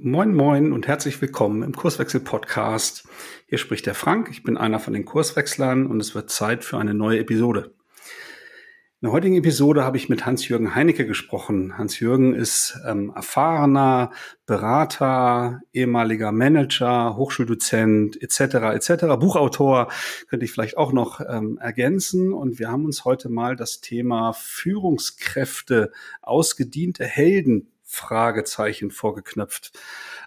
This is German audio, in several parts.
Moin, moin und herzlich willkommen im Kurswechsel-Podcast. Hier spricht der Frank, ich bin einer von den Kurswechslern und es wird Zeit für eine neue Episode. In der heutigen Episode habe ich mit Hans-Jürgen Heinecke gesprochen. Hans-Jürgen ist ähm, erfahrener Berater, ehemaliger Manager, Hochschuldozent etc. etc. Buchautor könnte ich vielleicht auch noch ähm, ergänzen. Und wir haben uns heute mal das Thema Führungskräfte, ausgediente Helden Fragezeichen vorgeknöpft.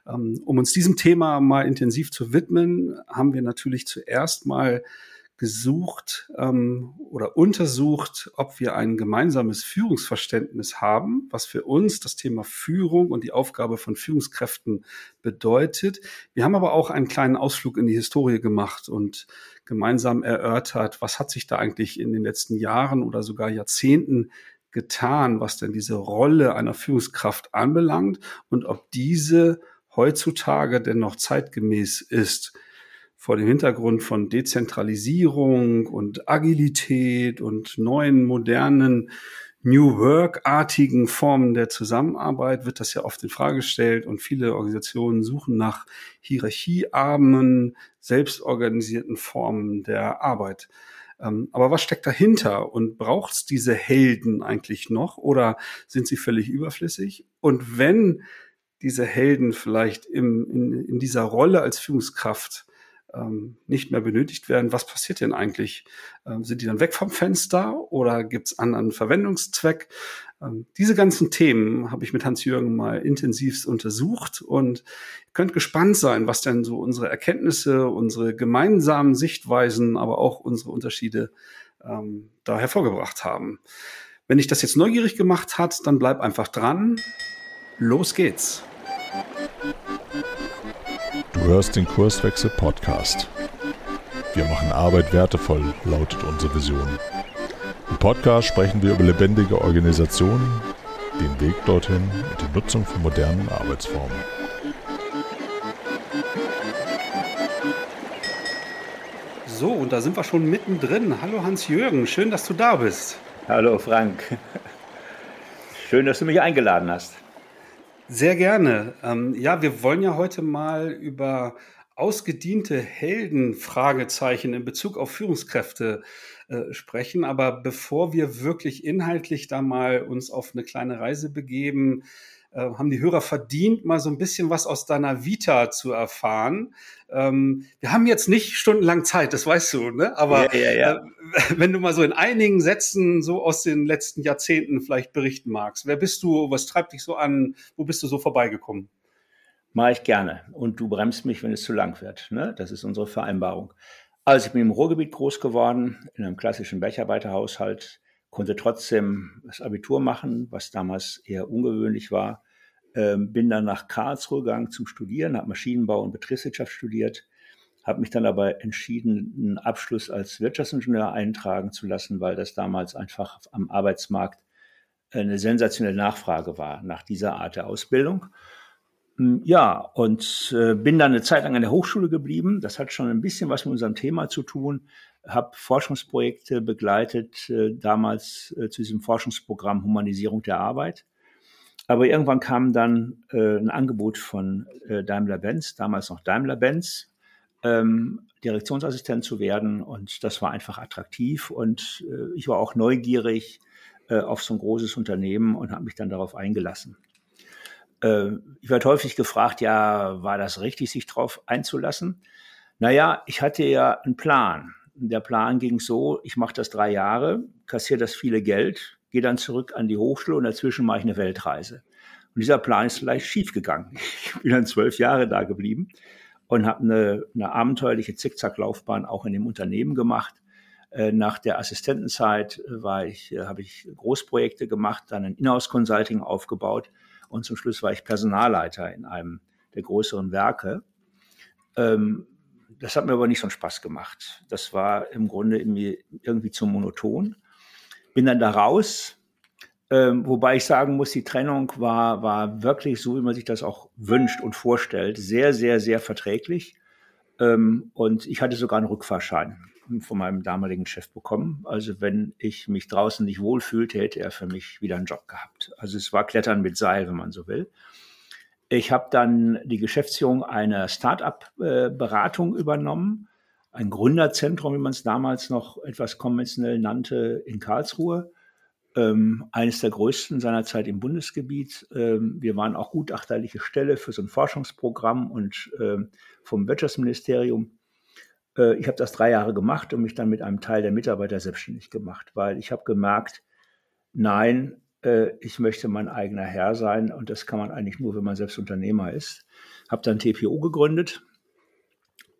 Ähm, um uns diesem Thema mal intensiv zu widmen, haben wir natürlich zuerst mal gesucht ähm, oder untersucht, ob wir ein gemeinsames Führungsverständnis haben, was für uns das Thema Führung und die Aufgabe von Führungskräften bedeutet. Wir haben aber auch einen kleinen Ausflug in die Historie gemacht und gemeinsam erörtert, was hat sich da eigentlich in den letzten Jahren oder sogar Jahrzehnten getan, was denn diese Rolle einer Führungskraft anbelangt und ob diese heutzutage denn noch zeitgemäß ist. Vor dem Hintergrund von Dezentralisierung und Agilität und neuen modernen New Work-artigen Formen der Zusammenarbeit wird das ja oft in Frage gestellt und viele Organisationen suchen nach hierarchiearmen, selbstorganisierten Formen der Arbeit. Ähm, aber was steckt dahinter? Und braucht es diese Helden eigentlich noch oder sind sie völlig überflüssig? Und wenn diese Helden vielleicht im, in, in dieser Rolle als Führungskraft ähm, nicht mehr benötigt werden, was passiert denn eigentlich? Ähm, sind die dann weg vom Fenster oder gibt es anderen Verwendungszweck? Ähm, diese ganzen Themen habe ich mit Hans-Jürgen mal intensivst untersucht und ihr könnt gespannt sein, was denn so unsere Erkenntnisse, unsere gemeinsamen Sichtweisen, aber auch unsere Unterschiede ähm, da hervorgebracht haben. Wenn dich das jetzt neugierig gemacht hat, dann bleib einfach dran. Los geht's. Du hörst den Kurswechsel Podcast. Wir machen Arbeit wertevoll, lautet unsere Vision. Im Podcast sprechen wir über lebendige Organisationen, den Weg dorthin und die Nutzung von modernen Arbeitsformen. So, und da sind wir schon mittendrin. Hallo Hans-Jürgen, schön, dass du da bist. Hallo Frank. Schön, dass du mich eingeladen hast. Sehr gerne. Ähm, ja, wir wollen ja heute mal über ausgediente Helden Fragezeichen in Bezug auf Führungskräfte äh, sprechen. Aber bevor wir wirklich inhaltlich da mal uns auf eine kleine Reise begeben, äh, haben die Hörer verdient, mal so ein bisschen was aus deiner Vita zu erfahren. Ähm, wir haben jetzt nicht stundenlang Zeit, das weißt du, ne? Aber ja, ja, ja. Äh, wenn du mal so in einigen Sätzen so aus den letzten Jahrzehnten vielleicht berichten magst, wer bist du, was treibt dich so an, wo bist du so vorbeigekommen? Mache ich gerne. Und du bremst mich, wenn es zu lang wird. Ne? Das ist unsere Vereinbarung. Also ich bin im Ruhrgebiet groß geworden, in einem klassischen Bergarbeiterhaushalt konnte trotzdem das Abitur machen, was damals eher ungewöhnlich war. Ähm, bin dann nach Karlsruhe gegangen zum Studieren, habe Maschinenbau und Betriebswirtschaft studiert, habe mich dann aber entschieden, einen Abschluss als Wirtschaftsingenieur eintragen zu lassen, weil das damals einfach am Arbeitsmarkt eine sensationelle Nachfrage war nach dieser Art der Ausbildung. Hm, ja, und äh, bin dann eine Zeit lang an der Hochschule geblieben. Das hat schon ein bisschen was mit unserem Thema zu tun habe Forschungsprojekte begleitet, äh, damals äh, zu diesem Forschungsprogramm Humanisierung der Arbeit. Aber irgendwann kam dann äh, ein Angebot von äh, Daimler-Benz, damals noch Daimler-Benz, ähm, Direktionsassistent zu werden. Und das war einfach attraktiv. Und äh, ich war auch neugierig auf so ein großes Unternehmen und habe mich dann darauf eingelassen. Äh, ich werde häufig gefragt, ja, war das richtig, sich darauf einzulassen? Naja, ich hatte ja einen Plan. Der Plan ging so, ich mache das drei Jahre, kassiere das viele Geld, gehe dann zurück an die Hochschule und dazwischen mache ich eine Weltreise. Und dieser Plan ist vielleicht schiefgegangen. Ich bin dann zwölf Jahre da geblieben und habe eine, eine abenteuerliche Zickzacklaufbahn auch in dem Unternehmen gemacht. Äh, nach der Assistentenzeit war ich, äh, habe ich Großprojekte gemacht, dann ein Inhouse Consulting aufgebaut und zum Schluss war ich Personalleiter in einem der größeren Werke. Ähm, das hat mir aber nicht so einen Spaß gemacht. Das war im Grunde irgendwie, zu monoton. Bin dann da raus, ähm, wobei ich sagen muss, die Trennung war, war wirklich so, wie man sich das auch wünscht und vorstellt. Sehr, sehr, sehr verträglich. Ähm, und ich hatte sogar einen Rückfahrschein von meinem damaligen Chef bekommen. Also wenn ich mich draußen nicht wohlfühlte, hätte er für mich wieder einen Job gehabt. Also es war Klettern mit Seil, wenn man so will. Ich habe dann die Geschäftsführung einer Start-up-Beratung übernommen, ein Gründerzentrum, wie man es damals noch etwas konventionell nannte, in Karlsruhe. Ähm, eines der größten seiner Zeit im Bundesgebiet. Ähm, wir waren auch gutachterliche Stelle für so ein Forschungsprogramm und ähm, vom Wirtschaftsministerium. Äh, ich habe das drei Jahre gemacht und mich dann mit einem Teil der Mitarbeiter selbstständig gemacht, weil ich habe gemerkt, nein, äh, ich möchte mein eigener Herr sein und das kann man eigentlich nur, wenn man selbst Unternehmer ist. Habe dann TPO gegründet,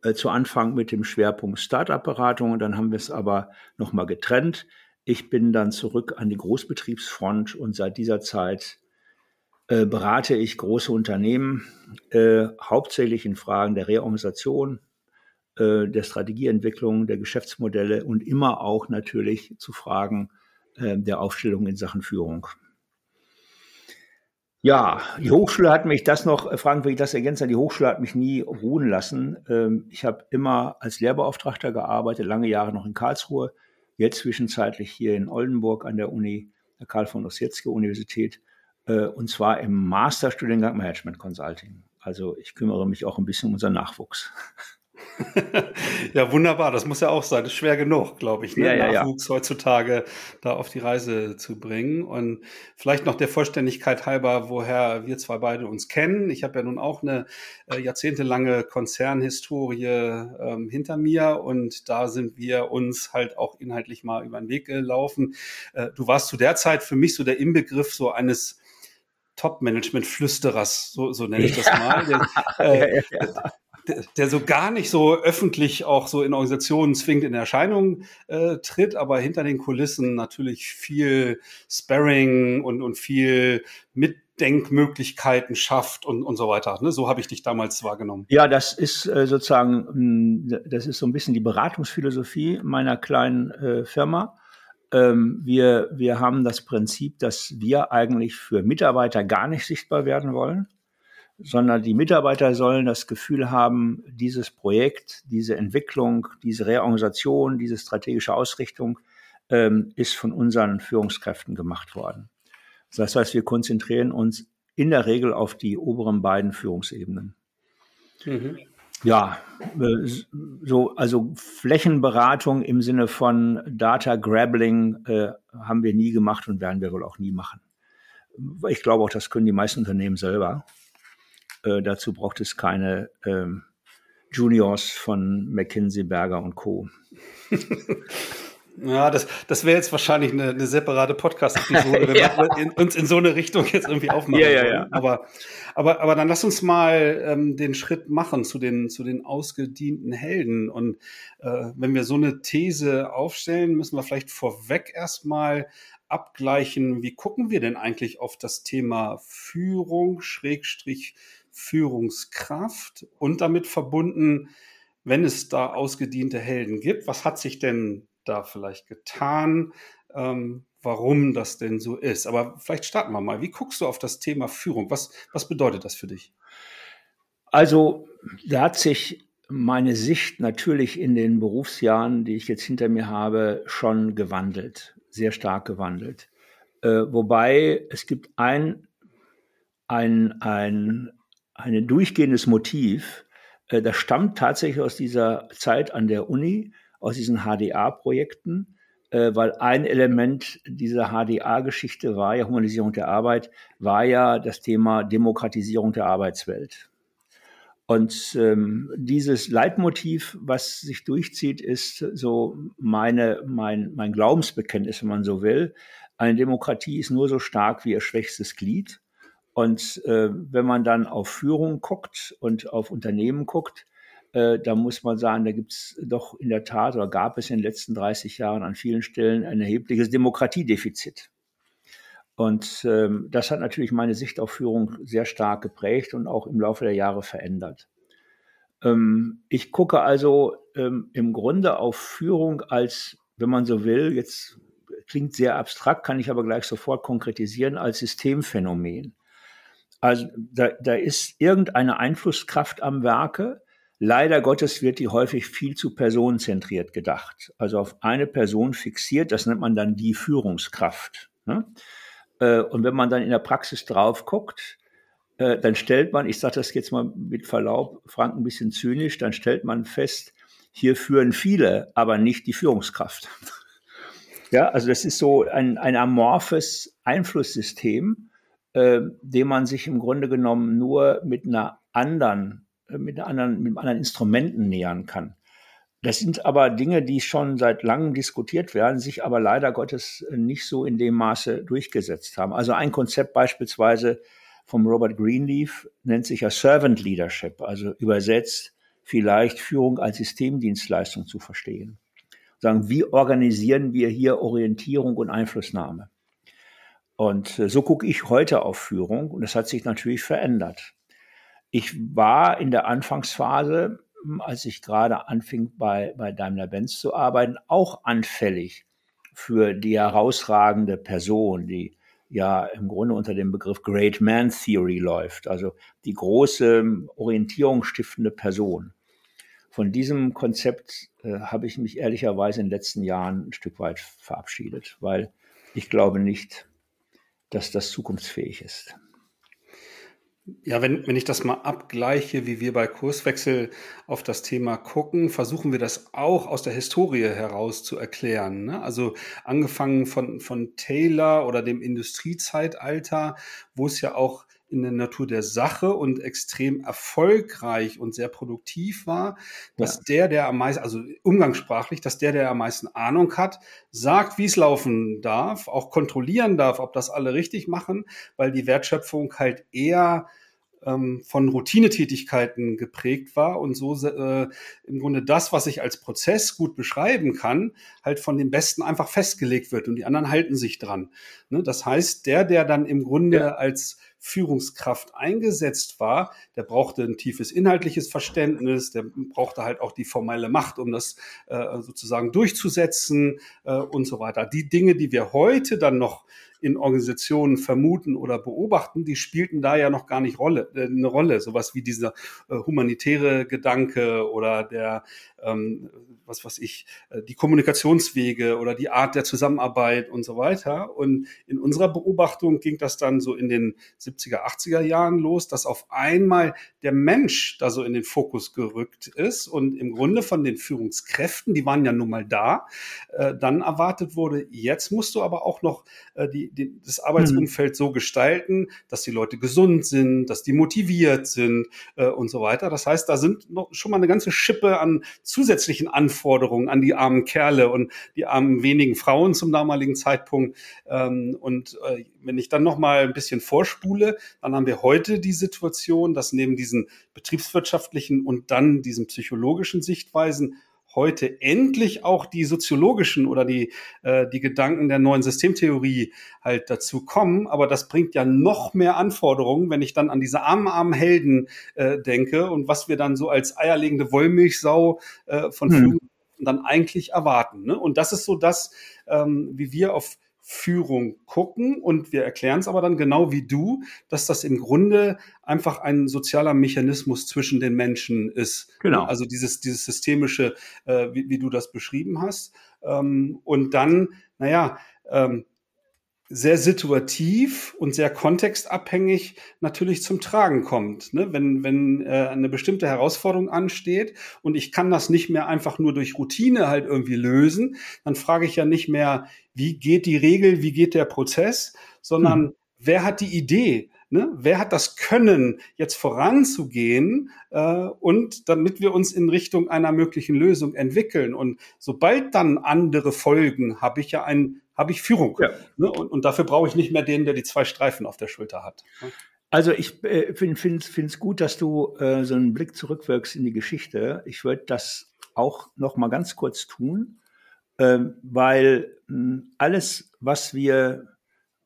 äh, zu Anfang mit dem Schwerpunkt Startup-Beratung und dann haben wir es aber nochmal getrennt. Ich bin dann zurück an die Großbetriebsfront und seit dieser Zeit äh, berate ich große Unternehmen, äh, hauptsächlich in Fragen der Reorganisation, äh, der Strategieentwicklung, der Geschäftsmodelle und immer auch natürlich zu Fragen äh, der Aufstellung in Sachen Führung. Ja, die Hochschule hat mich das noch, äh, Frank, will ich das ergänzen, die Hochschule hat mich nie ruhen lassen. Ähm, ich habe immer als Lehrbeauftragter gearbeitet, lange Jahre noch in Karlsruhe, jetzt zwischenzeitlich hier in Oldenburg an der Uni, der Karl von Ossietzky Universität, äh, und zwar im Masterstudiengang Management Consulting. Also ich kümmere mich auch ein bisschen um unseren Nachwuchs. ja, wunderbar. Das muss ja auch sein. Das ist schwer genug, glaube ich, ne? ja, ja, Nachwuchs ja. heutzutage da auf die Reise zu bringen. Und vielleicht noch der Vollständigkeit halber, woher wir zwei beide uns kennen. Ich habe ja nun auch eine äh, jahrzehntelange Konzernhistorie ähm, hinter mir und da sind wir uns halt auch inhaltlich mal über den Weg gelaufen. Äh, du warst zu der Zeit für mich so der Inbegriff so eines Top-Management-Flüsterers, so, so nenne ich das mal. Der, äh, ja, ja der, so gar nicht so öffentlich auch so in Organisationen zwingend in Erscheinung äh, tritt, aber hinter den Kulissen natürlich viel Sparring und, und viel Mitdenkmöglichkeiten schafft und, und so weiter. Ne? So habe ich dich damals wahrgenommen. Ja, das ist äh, sozusagen, hm, das ist so ein bisschen die Beratungsphilosophie meiner kleinen äh, Firma. Ähm, wir, wir haben das Prinzip, dass wir eigentlich für Mitarbeiter gar nicht sichtbar werden wollen sondern die Mitarbeiter sollen das Gefühl haben, dieses Projekt, diese Entwicklung, diese Reorganisation, diese strategische Ausrichtung ähm, ist von unseren Führungskräften gemacht worden. Das heißt, wir konzentrieren uns in der Regel auf die oberen beiden Führungsebenen. Mhm. Ja, äh, so, also Flächenberatung im Sinne von Data Grabbling äh, haben wir nie gemacht und werden wir wohl auch nie machen. Ich glaube auch, das können die meisten Unternehmen selber. Äh, dazu braucht es keine ähm, Juniors von McKinsey, Berger und Co. Ja, das, das wäre jetzt wahrscheinlich eine, eine separate Podcast-Episode, wenn ja. wir in, uns in so eine Richtung jetzt irgendwie aufmachen. Ja, ja, ja. Aber, aber, aber dann lass uns mal ähm, den Schritt machen zu den, zu den ausgedienten Helden. Und äh, wenn wir so eine These aufstellen, müssen wir vielleicht vorweg erstmal abgleichen, wie gucken wir denn eigentlich auf das Thema Führung, Schrägstrich Führungskraft und damit verbunden, wenn es da ausgediente Helden gibt, was hat sich denn da vielleicht getan? Ähm, warum das denn so ist. Aber vielleicht starten wir mal. Wie guckst du auf das Thema Führung? Was, was bedeutet das für dich? Also, da hat sich meine Sicht natürlich in den Berufsjahren, die ich jetzt hinter mir habe, schon gewandelt, sehr stark gewandelt. Äh, wobei es gibt ein, ein, ein ein durchgehendes Motiv. Äh, das stammt tatsächlich aus dieser Zeit an der Uni, aus diesen HDA-Projekten, äh, weil ein Element dieser HDA-Geschichte war ja, Humanisierung der Arbeit, war ja das Thema Demokratisierung der Arbeitswelt. Und ähm, dieses Leitmotiv, was sich durchzieht, ist so meine, mein, mein Glaubensbekenntnis, wenn man so will. Eine Demokratie ist nur so stark wie ihr schwächstes Glied. Und äh, wenn man dann auf Führung guckt und auf Unternehmen guckt, äh, da muss man sagen, da gibt es doch in der Tat oder gab es in den letzten 30 Jahren an vielen Stellen ein erhebliches Demokratiedefizit. Und ähm, das hat natürlich meine Sicht auf Führung sehr stark geprägt und auch im Laufe der Jahre verändert. Ähm, ich gucke also ähm, im Grunde auf Führung als, wenn man so will, jetzt klingt sehr abstrakt, kann ich aber gleich sofort konkretisieren, als Systemphänomen. Also da, da ist irgendeine Einflusskraft am Werke. Leider Gottes wird die häufig viel zu personenzentriert gedacht. Also auf eine Person fixiert, das nennt man dann die Führungskraft. Ne? Äh, und wenn man dann in der Praxis drauf guckt, äh, dann stellt man, ich sage das jetzt mal mit Verlaub, Frank ein bisschen zynisch, dann stellt man fest, hier führen viele, aber nicht die Führungskraft. Ja, also das ist so ein, ein amorphes Einflusssystem, äh, dem man sich im Grunde genommen nur mit einer anderen, äh, mit, einer anderen, mit anderen Instrumenten nähern kann. Das sind aber Dinge, die schon seit langem diskutiert werden, sich aber leider Gottes nicht so in dem Maße durchgesetzt haben. Also ein Konzept beispielsweise vom Robert Greenleaf nennt sich ja Servant Leadership, also übersetzt vielleicht Führung als Systemdienstleistung zu verstehen. Sagen, wie organisieren wir hier Orientierung und Einflussnahme? Und äh, so gucke ich heute auf Führung und das hat sich natürlich verändert. Ich war in der Anfangsphase als ich gerade anfing, bei, bei Daimler-Benz zu arbeiten, auch anfällig für die herausragende Person, die ja im Grunde unter dem Begriff Great Man Theory läuft, also die große orientierungsstiftende Person. Von diesem Konzept äh, habe ich mich ehrlicherweise in den letzten Jahren ein Stück weit verabschiedet, weil ich glaube nicht, dass das zukunftsfähig ist. Ja, wenn, wenn ich das mal abgleiche, wie wir bei Kurswechsel auf das Thema gucken, versuchen wir das auch aus der Historie heraus zu erklären. Ne? Also angefangen von, von Taylor oder dem Industriezeitalter, wo es ja auch in der Natur der Sache und extrem erfolgreich und sehr produktiv war, dass ja. der, der am meisten, also umgangssprachlich, dass der, der am meisten Ahnung hat, sagt, wie es laufen darf, auch kontrollieren darf, ob das alle richtig machen, weil die Wertschöpfung halt eher ähm, von Routinetätigkeiten geprägt war und so äh, im Grunde das, was ich als Prozess gut beschreiben kann, halt von den Besten einfach festgelegt wird und die anderen halten sich dran. Ne? Das heißt, der, der dann im Grunde ja. als Führungskraft eingesetzt war, der brauchte ein tiefes inhaltliches Verständnis, der brauchte halt auch die formelle Macht, um das äh, sozusagen durchzusetzen äh, und so weiter. Die Dinge, die wir heute dann noch in Organisationen vermuten oder beobachten, die spielten da ja noch gar nicht Rolle, äh, eine Rolle. Sowas wie dieser äh, humanitäre Gedanke oder der, ähm, was weiß ich, äh, die Kommunikationswege oder die Art der Zusammenarbeit und so weiter. Und in unserer Beobachtung ging das dann so in den 70er, 80er Jahren los, dass auf einmal der Mensch da so in den Fokus gerückt ist und im Grunde von den Führungskräften, die waren ja nun mal da, äh, dann erwartet wurde, jetzt musst du aber auch noch äh, die, die, das Arbeitsumfeld mhm. so gestalten, dass die Leute gesund sind, dass die motiviert sind äh, und so weiter. Das heißt, da sind noch schon mal eine ganze Schippe an zusätzlichen Anforderungen an die armen Kerle und die armen wenigen Frauen zum damaligen Zeitpunkt. Ähm, und äh, wenn ich dann noch mal ein bisschen vorspule, dann haben wir heute die Situation, dass neben diesen betriebswirtschaftlichen und dann diesen psychologischen Sichtweisen heute endlich auch die soziologischen oder die, äh, die Gedanken der neuen Systemtheorie halt dazu kommen. Aber das bringt ja noch mehr Anforderungen, wenn ich dann an diese armen, armen Helden äh, denke und was wir dann so als eierlegende Wollmilchsau äh, von hm. Dann eigentlich erwarten. Ne? Und das ist so das, ähm, wie wir auf Führung gucken und wir erklären es aber dann genau wie du, dass das im Grunde einfach ein sozialer Mechanismus zwischen den Menschen ist. Genau. Also dieses, dieses systemische, äh, wie, wie, du das beschrieben hast. Ähm, und dann, naja, ähm, sehr situativ und sehr kontextabhängig natürlich zum Tragen kommt. Ne? Wenn, wenn äh, eine bestimmte Herausforderung ansteht und ich kann das nicht mehr einfach nur durch Routine halt irgendwie lösen, dann frage ich ja nicht mehr, wie geht die Regel, wie geht der Prozess, sondern hm. wer hat die Idee? Ne? Wer hat das Können, jetzt voranzugehen äh, und damit wir uns in Richtung einer möglichen Lösung entwickeln? Und sobald dann andere folgen, habe ich ja ein, habe ich Führung. Ja. Ne? Und, und, dafür brauche ich nicht mehr den, der die zwei Streifen auf der Schulter hat. Ne? Also ich äh, finde es gut, dass du äh, so einen Blick zurückwirkst in die Geschichte. Ich würde das auch noch mal ganz kurz tun, äh, weil mh, hm, alles, was wir,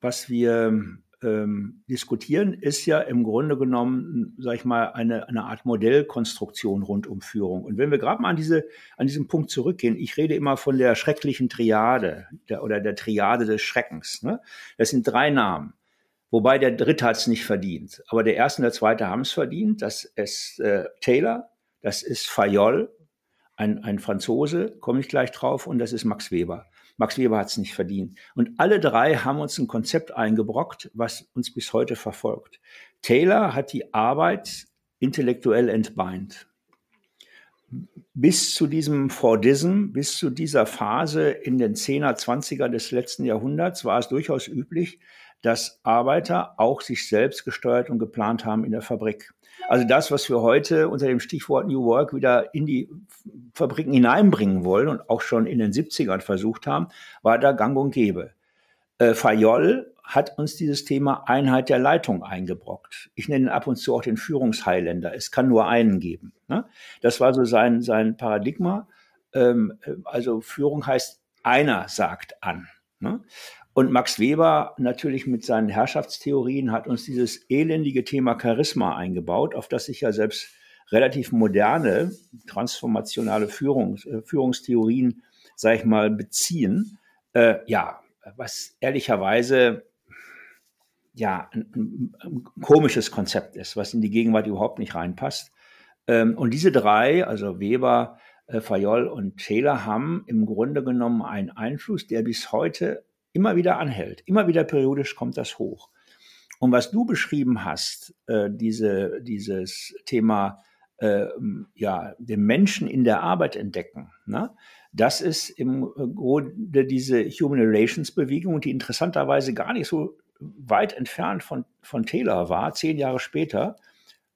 was wir ähm, diskutieren, ist ja im Grunde genommen, sag ich mal, eine, eine Art Modellkonstruktion rund um Führung. Und wenn wir gerade mal an, diese, an diesen Punkt zurückgehen, ich rede immer von der schrecklichen Triade der, oder der Triade des Schreckens. Ne? Das sind drei Namen. Wobei der dritte hat es nicht verdient. Aber der erste und der zweite haben es verdient. Das ist äh, Taylor, das ist Fayol, ein, ein Franzose, komme ich gleich drauf, und das ist Max Weber. Max Weber hat es nicht verdient. Und alle drei haben uns ein Konzept eingebrockt, was uns bis heute verfolgt. Taylor hat die Arbeit intellektuell entbeint. Bis zu diesem Fordism, bis zu dieser Phase in den 10er, 20er des letzten Jahrhunderts war es durchaus üblich, dass Arbeiter auch sich selbst gesteuert und geplant haben in der Fabrik. Also das, was wir heute unter dem Stichwort New Work wieder in die Fabriken hineinbringen wollen und auch schon in den 70ern versucht haben, war da gang und gäbe. Äh, Fayol hat uns dieses Thema Einheit der Leitung eingebrockt. Ich nenne ab und zu auch den Führungsheiländer. Es kann nur einen geben. Ne? Das war so sein, sein Paradigma. Ähm, also Führung heißt, einer sagt an. Ne? Und Max Weber natürlich mit seinen Herrschaftstheorien hat uns dieses elendige Thema Charisma eingebaut, auf das sich ja selbst relativ moderne transformationale Führung, äh, Führungstheorien, sag ich mal, beziehen. Äh, ja, was ehrlicherweise ja ein, ein, komisches Konzept ist, was in die Gegenwart überhaupt nicht reinpasst. Ähm, und diese drei, also Weber, äh, Fayol und Taylor, haben im Grunde genommen einen Einfluss, der bis heute immer wieder anhält. Immer wieder periodisch kommt das hoch. Und was du beschrieben hast, äh, diese, dieses Thema, äh, ja, den Menschen in der Arbeit entdecken, ne? das ist im Grunde diese Human Relations Bewegung, die interessanterweise gar nicht so weit entfernt von, von Taylor war, zehn Jahre später,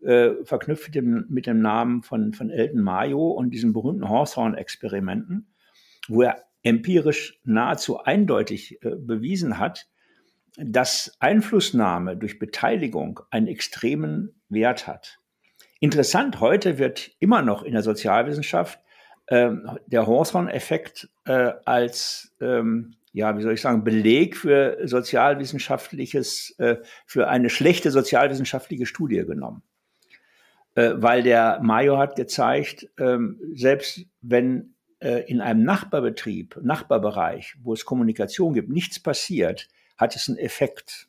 äh, verknüpft mit dem, mit dem Namen von, von Elton Mayo und diesen berühmten Hawthorne-Experimenten, wo er empirisch nahezu eindeutig äh, bewiesen hat, dass Einflussnahme durch Beteiligung einen extremen Wert hat. Interessant, heute wird immer noch in der Sozialwissenschaft ähm, der Hawthorne-Effekt äh, als, ähm, ja, wie soll ich sagen, Beleg für sozialwissenschaftliches, äh, für eine schlechte sozialwissenschaftliche Studie genommen. Äh, weil der Mayo hat gezeigt, ähm, selbst wenn äh, in einem Nachbarbetrieb, Nachbarbereich, wo es Kommunikation gibt, nichts passiert, hat es einen Effekt.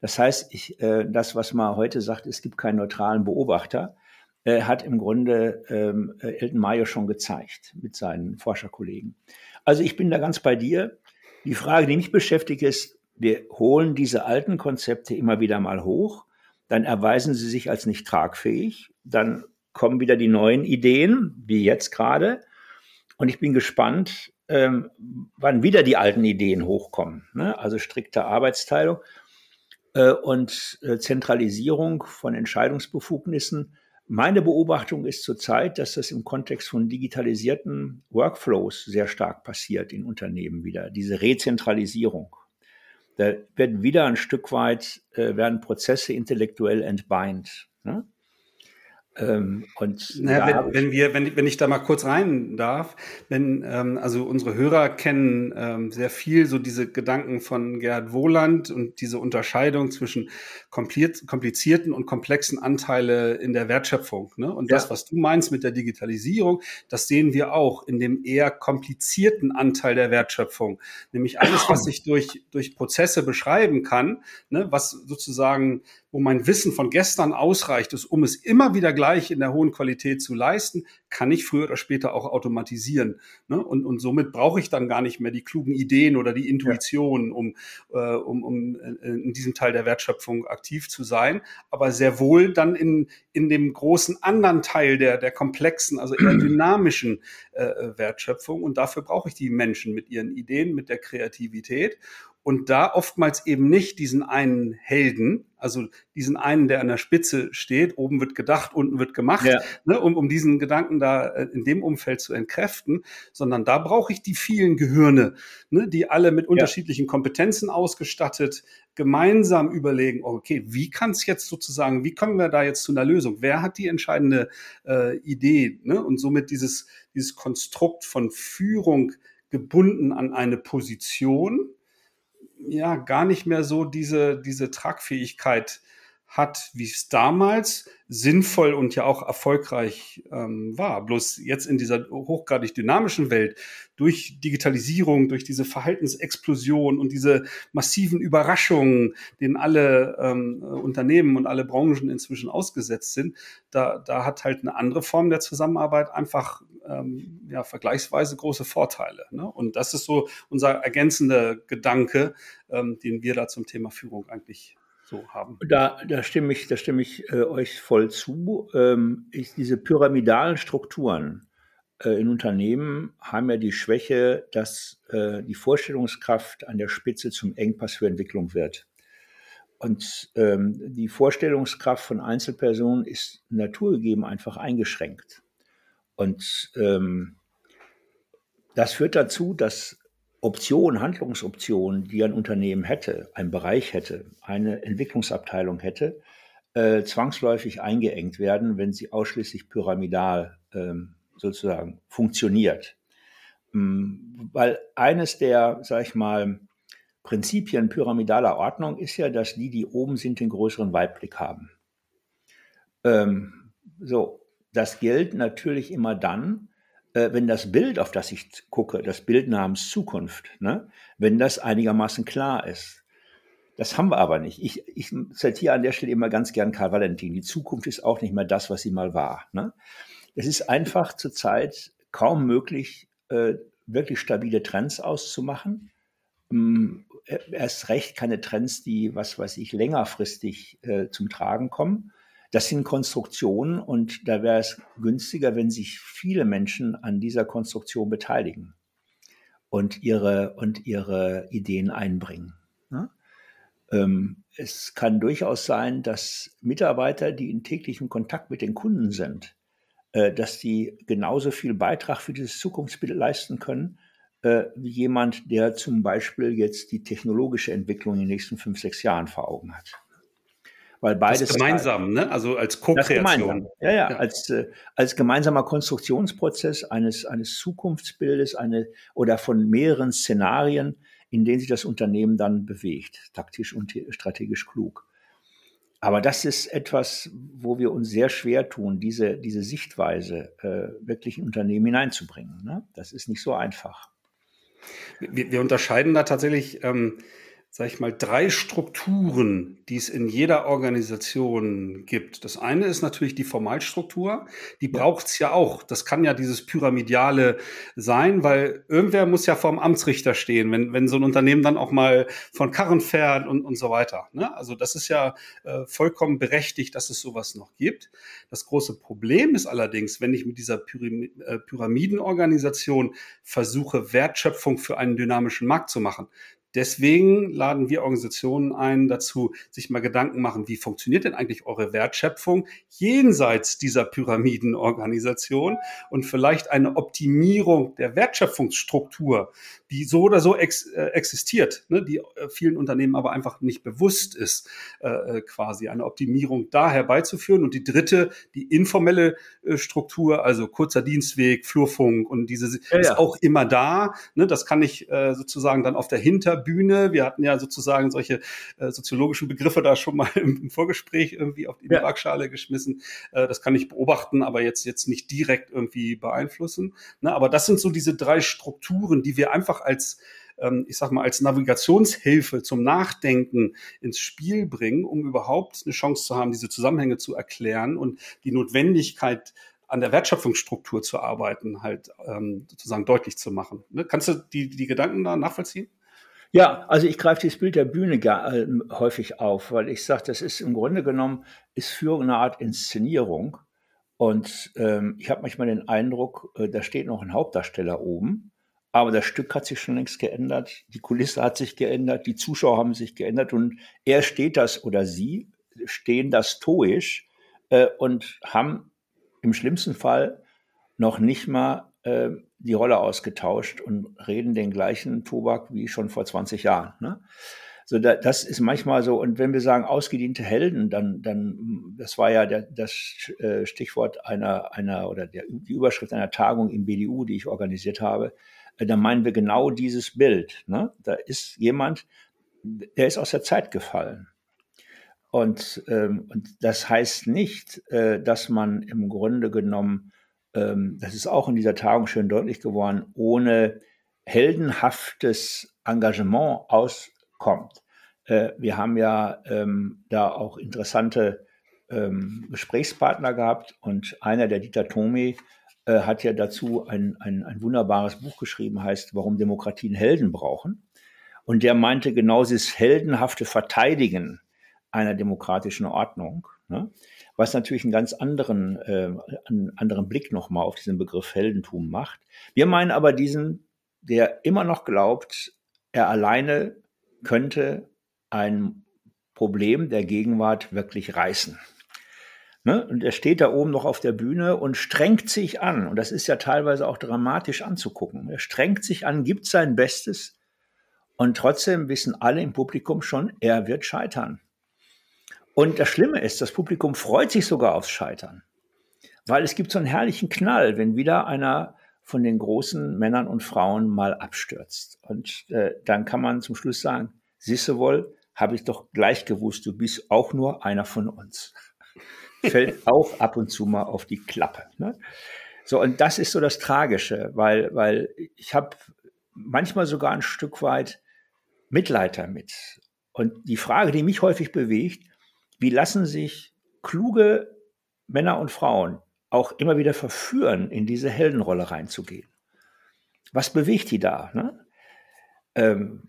Das heißt, ich, äh, das, was man heute sagt, es gibt keinen neutralen Beobachter, äh, hat im Grunde ähm, äh, Elton Mayo schon gezeigt mit seinen Forscherkollegen. Also ich bin da ganz bei dir. Die Frage, die mich beschäftigt, ist, wir holen diese alten Konzepte immer wieder mal hoch, dann erweisen sie sich als nicht tragfähig, dann kommen wieder die neuen Ideen, wie jetzt gerade, und ich bin gespannt, ähm, wann wieder die alten Ideen hochkommen. Ne? Also strikte Arbeitsteilung äh, und äh, Zentralisierung von Entscheidungsbefugnissen. Meine Beobachtung ist zurzeit, dass das im Kontext von digitalisierten Workflows sehr stark passiert in Unternehmen wieder. Diese Rezentralisierung. Da wird wieder ein Stück weit, äh, werden Prozesse intellektuell entbeint. Ne? Ähm, und naja, wenn, wenn, wir, wenn, wenn ich da mal kurz rein darf, wenn ähm, also unsere Hörer kennen ähm, sehr viel so diese Gedanken von Gerhard Wohland und diese Unterscheidung zwischen komplizierten und komplexen Anteile in der Wertschöpfung. Ne? Und ja. das, was du meinst mit der Digitalisierung, das sehen wir auch in dem eher komplizierten Anteil der Wertschöpfung, nämlich alles, was sich durch durch Prozesse beschreiben kann, ne? was sozusagen wo mein Wissen von gestern ausreicht, ist, um es immer wieder gleich in der hohen Qualität zu leisten, kann ich früher oder später auch automatisieren. Ne? Und, und somit brauche ich dann gar nicht mehr die klugen Ideen oder die Intuition, um, äh, um, um äh, in diesem Teil der Wertschöpfung aktiv zu sein, aber sehr wohl dann in, in dem großen anderen Teil der, der komplexen, also eher dynamischen äh, Wertschöpfung. Und dafür brauche ich die Menschen mit ihren Ideen, mit der Kreativität und da oftmals eben nicht diesen einen Helden, also diesen einen, der an der Spitze steht, oben wird gedacht, unten wird gemacht, ja. ne, um, um diesen Gedanken da äh, in dem Umfeld zu entkräften, sondern da brauche ich die vielen Gehirne, ne, die alle mit ja. unterschiedlichen Kompetenzen ausgestattet gemeinsam überlegen, okay, wie kann es jetzt sozusagen, wie kommen wir da jetzt zu einer Lösung? Wer hat die entscheidende äh, Idee? Ne? Und somit dieses, dieses Konstrukt von Führung gebunden an eine Position, ja gar nicht mehr so diese, diese Tragfähigkeit hat, wie es damals sinnvoll und ja auch erfolgreich ähm, war. Bloß jetzt in dieser hochgradig dynamischen Welt durch Digitalisierung, durch diese Verhaltensexplosion und diese massiven Überraschungen, denen alle ähm, Unternehmen und alle Branchen inzwischen ausgesetzt sind, da, da hat halt eine andere Form der Zusammenarbeit einfach ähm, ja, vergleichsweise große Vorteile. Ne? Und das ist so unser ergänzender Gedanke, ähm, den wir da zum Thema Führung eigentlich so haben. Da, da stimme ich, da stimme ich äh, euch voll zu. Ähm, ich, diese pyramidalen Strukturen äh, in Unternehmen haben ja die Schwäche, dass äh, die Vorstellungskraft an der Spitze zum Engpass für Entwicklung wird. Und ähm, die Vorstellungskraft von Einzelpersonen ist naturgegeben einfach eingeschränkt. Und ähm, das führt dazu, dass Optionen, Handlungsoptionen, die ein Unternehmen hätte, ein Bereich hätte, eine Entwicklungsabteilung hätte, äh, zwangsläufig eingeengt werden, wenn sie ausschließlich pyramidal ähm, sozusagen funktioniert. Ähm, weil eines der, sag ich mal, Prinzipien pyramidaler Ordnung ist ja, dass die, die oben sind, den größeren Weitblick haben. Ähm, so, das gilt natürlich immer dann, äh, wenn das Bild, auf das ich gucke, das Bild namens Zukunft, ne, wenn das einigermaßen klar ist. Das haben wir aber nicht. Ich, ich zitiere an der Stelle immer ganz gern Karl Valentin. Die Zukunft ist auch nicht mehr das, was sie mal war. Ne? Es ist einfach zurzeit kaum möglich, äh, wirklich stabile Trends auszumachen. Ähm, erst recht keine Trends, die, was weiß ich, längerfristig äh, zum Tragen kommen. Das sind Konstruktionen und da wäre es günstiger, wenn sich viele Menschen an dieser Konstruktion beteiligen und ihre, und ihre Ideen einbringen. Ne? Ähm, es kann durchaus sein, dass Mitarbeiter, die in täglichem Kontakt mit den Kunden sind, äh, dass die genauso viel Beitrag für dieses Zukunftsbild leisten können, äh, wie jemand, der zum Beispiel jetzt die technologische Entwicklung in den nächsten fünf, sechs Jahren vor Augen hat. Weil beides das gemeinsam, ne? also als Co-Kreation. Ja, ja, ja, Als, äh, als gemeinsamer Konstruktionsprozess eines, eines Zukunftsbildes eine, oder von mehreren Szenarien, in denen sich das Unternehmen dann bewegt, taktisch und strategisch klug. Aber das ist etwas, wo wir uns sehr schwer tun, diese, diese Sichtweise äh, wirklich in Unternehmen hineinzubringen. Ne? Das ist nicht so einfach. Wir, wir unterscheiden da tatsächlich ähm, sag ich mal, drei Strukturen, die es in jeder Organisation gibt. Das eine ist natürlich die Formalstruktur, die braucht's ja auch. Das kann ja dieses Pyramidiale sein, weil irgendwer muss ja vorm Amtsrichter stehen, wenn, wenn so ein Unternehmen dann auch mal von Karren fährt und, und so weiter. Ne? Also das ist ja äh, vollkommen berechtigt, dass es sowas noch gibt. Das große Problem ist allerdings, wenn ich mit dieser äh, Pyramidenorganisation versuche, Wertschöpfung für einen dynamischen Markt zu machen, Deswegen laden wir Organisationen ein, dazu sich mal Gedanken machen, wie funktioniert denn eigentlich eure Wertschöpfung jenseits dieser Pyramidenorganisation und vielleicht eine Optimierung der Wertschöpfungsstruktur, die so oder so ex, äh, existiert, ne, die äh, vielen Unternehmen aber einfach nicht bewusst ist, äh, äh quasi eine Optimierung da herbeizuführen. Und die dritte, die informelle äh, Struktur, also kurzer Dienstweg, Flurfunk und diese ja, ist ja. auch immer da. Ne, das kann ich äh, sozusagen dann auf der Hinter Bühne. Wir hatten ja sozusagen solche äh, soziologischen Begriffe da schon mal im, im Vorgespräch irgendwie auf die ja. Waagschale geschmissen. Äh, das kann ich beobachten, aber jetzt, jetzt nicht direkt irgendwie beeinflussen. Ne? Aber das sind so diese drei Strukturen, die wir einfach als ähm, ich sag mal, als Navigationshilfe zum Nachdenken ins Spiel bringen, um überhaupt eine Chance zu haben, diese Zusammenhänge zu erklären und die Notwendigkeit an der Wertschöpfungsstruktur zu arbeiten, halt ähm, sozusagen deutlich zu machen. Ne? Kannst du die, die Gedanken da nachvollziehen? Ja, also ich greife dieses Bild der Bühne gar, äh, häufig auf, weil ich sage, das ist im Grunde genommen, ist Führung eine Art Inszenierung. Und ähm, ich habe manchmal den Eindruck, äh, da steht noch ein Hauptdarsteller oben, aber das Stück hat sich schon längst geändert, die Kulisse hat sich geändert, die Zuschauer haben sich geändert und er steht das oder sie stehen da stoisch äh, und haben im schlimmsten Fall noch nicht mal äh, die Rolle ausgetauscht und reden den gleichen Tobak wie schon vor 20 Jahren. Ne? So, da, das ist manchmal so. Und wenn wir sagen ausgediente Helden, dann, dann, das war ja der, das äh, Stichwort einer, einer oder der, die Überschrift einer Tagung im BDU, die ich organisiert habe. Äh, da meinen wir genau dieses Bild. Ne? Da ist jemand, der ist aus der Zeit gefallen. Und, ähm, und das heißt nicht, äh, dass man im Grunde genommen das ist auch in dieser Tagung schön deutlich geworden, ohne heldenhaftes Engagement auskommt. Äh, wir haben ja ähm, da auch interessante ähm, Gesprächspartner gehabt und einer, der Dieter Thomi, äh, hat ja dazu ein, ein, ein wunderbares Buch geschrieben, heißt Warum Demokratien Helden brauchen. Und der meinte genau dieses heldenhafte Verteidigen einer demokratischen Ordnung, ne? Was natürlich einen ganz anderen, äh, einen anderen Blick nochmal auf diesen Begriff Heldentum macht. Wir meinen aber diesen, der immer noch glaubt, er alleine könnte ein Problem der Gegenwart wirklich reißen. Ne? Und er steht da oben noch auf der Bühne und strengt sich an. Und das ist ja teilweise auch dramatisch anzugucken. Er strengt sich an, gibt sein Bestes. Und trotzdem wissen alle im Publikum schon, er wird scheitern. Und das Schlimme ist, das Publikum freut sich sogar aufs Scheitern. Weil es gibt so einen herrlichen Knall, wenn wieder einer von den großen Männern und Frauen mal abstürzt. Und äh, dann kann man zum Schluss sagen, siehste wohl, habe ich doch gleich gewusst, du bist auch nur einer von uns fällt auch ab und zu mal auf die Klappe. Ne? So, und das ist so das Tragische, weil, weil ich habe manchmal sogar ein Stück weit Mitleid damit. Und die Frage, die mich häufig bewegt, wie lassen sich kluge Männer und Frauen auch immer wieder verführen, in diese Heldenrolle reinzugehen? Was bewegt die da? Ne? Ähm,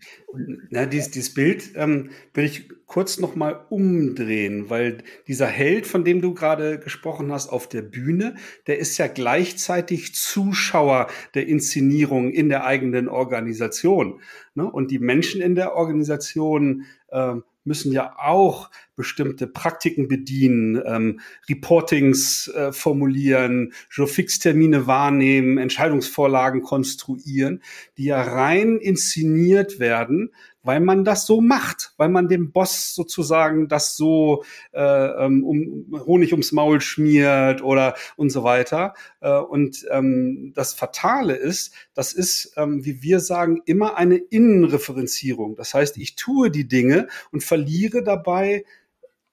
na, dieses, dieses Bild ähm, will ich kurz noch mal umdrehen, weil dieser Held, von dem du gerade gesprochen hast auf der Bühne, der ist ja gleichzeitig Zuschauer der Inszenierung in der eigenen Organisation. Ne? Und die Menschen in der Organisation ähm, müssen ja auch bestimmte Praktiken bedienen, ähm, Reportings äh, formulieren, Jour-Fix-Termine wahrnehmen, Entscheidungsvorlagen konstruieren, die ja rein inszeniert werden weil man das so macht, weil man dem Boss sozusagen das so äh, ähm, um, Honig ums Maul schmiert oder und so weiter. Äh, und ähm, das Fatale ist, das ist, ähm, wie wir sagen, immer eine Innenreferenzierung. Das heißt, ich tue die Dinge und verliere dabei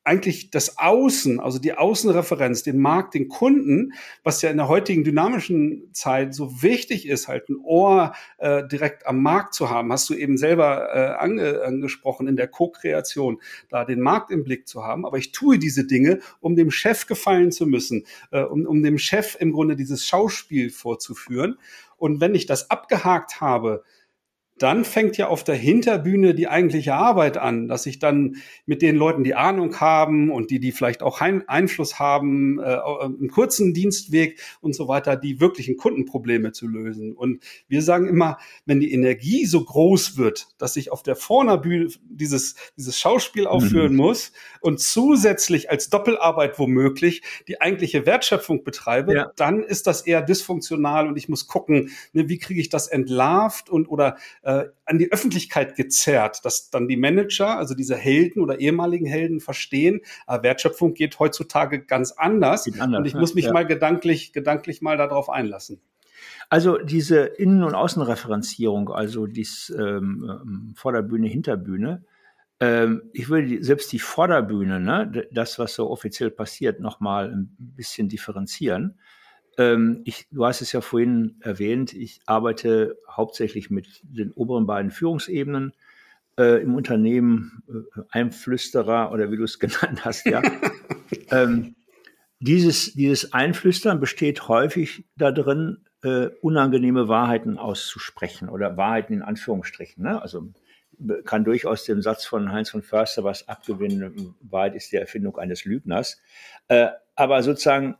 eigentlich das Außen, also die Außenreferenz, den Markt, den Kunden, was ja in der heutigen dynamischen Zeit so wichtig ist, halt ein Ohr äh, direkt am Markt zu haben, hast du eben selber äh, ange angesprochen in der Co-Kreation, da den Markt im Blick zu haben. Aber ich tue diese Dinge, um dem Chef gefallen zu müssen, äh, um, um dem Chef im Grunde dieses Schauspiel vorzuführen. Und wenn ich das abgehakt habe, dann fängt ja auf der Hinterbühne die eigentliche Arbeit an, dass ich dann mit den Leuten, die Ahnung haben und die, die vielleicht auch Einfluss haben, äh, einen kurzen Dienstweg und so weiter, die wirklichen Kundenprobleme zu lösen. Und wir sagen immer, wenn die Energie so groß wird, dass ich auf der Vornerbühne dieses, dieses Schauspiel mhm. aufführen mhm. muss und zusätzlich als Doppelarbeit womöglich die eigentliche Wertschöpfung betreibe, ja. dann ist das eher dysfunktional und ich muss gucken, ne, wie kriege ich das entlarvt und oder äh, an die Öffentlichkeit gezerrt, dass dann die Manager, also diese Helden oder ehemaligen Helden verstehen, äh, Wertschöpfung geht heutzutage ganz anders, anders und ich muss mich ja. mal gedanklich, gedanklich mal darauf einlassen. Also diese Innen- und Außenreferenzierung, also dies ähm, ähm Vorderbühne, Hinterbühne, ähm, ich würde selbst die Vorderbühne, ne, das, was so offiziell passiert, nochmal ein bisschen differenzieren. Ähm, ich, du hast es ja vorhin erwähnt, ich arbeite hauptsächlich mit den oberen beiden Führungsebenen äh, im Unternehmen, äh, Einflüsterer oder wie du es genannt hast, ja. ähm, dieses, dieses Einflüstern besteht häufig darin, äh, unangenehme Wahrheiten auszusprechen oder Wahrheiten in Anführungsstrichen. Ne? Also kann durchaus dem Satz von Heinz von Förster was abgewinnen. Wahrheit ist die Erfindung eines Lügners. Äh, aber sozusagen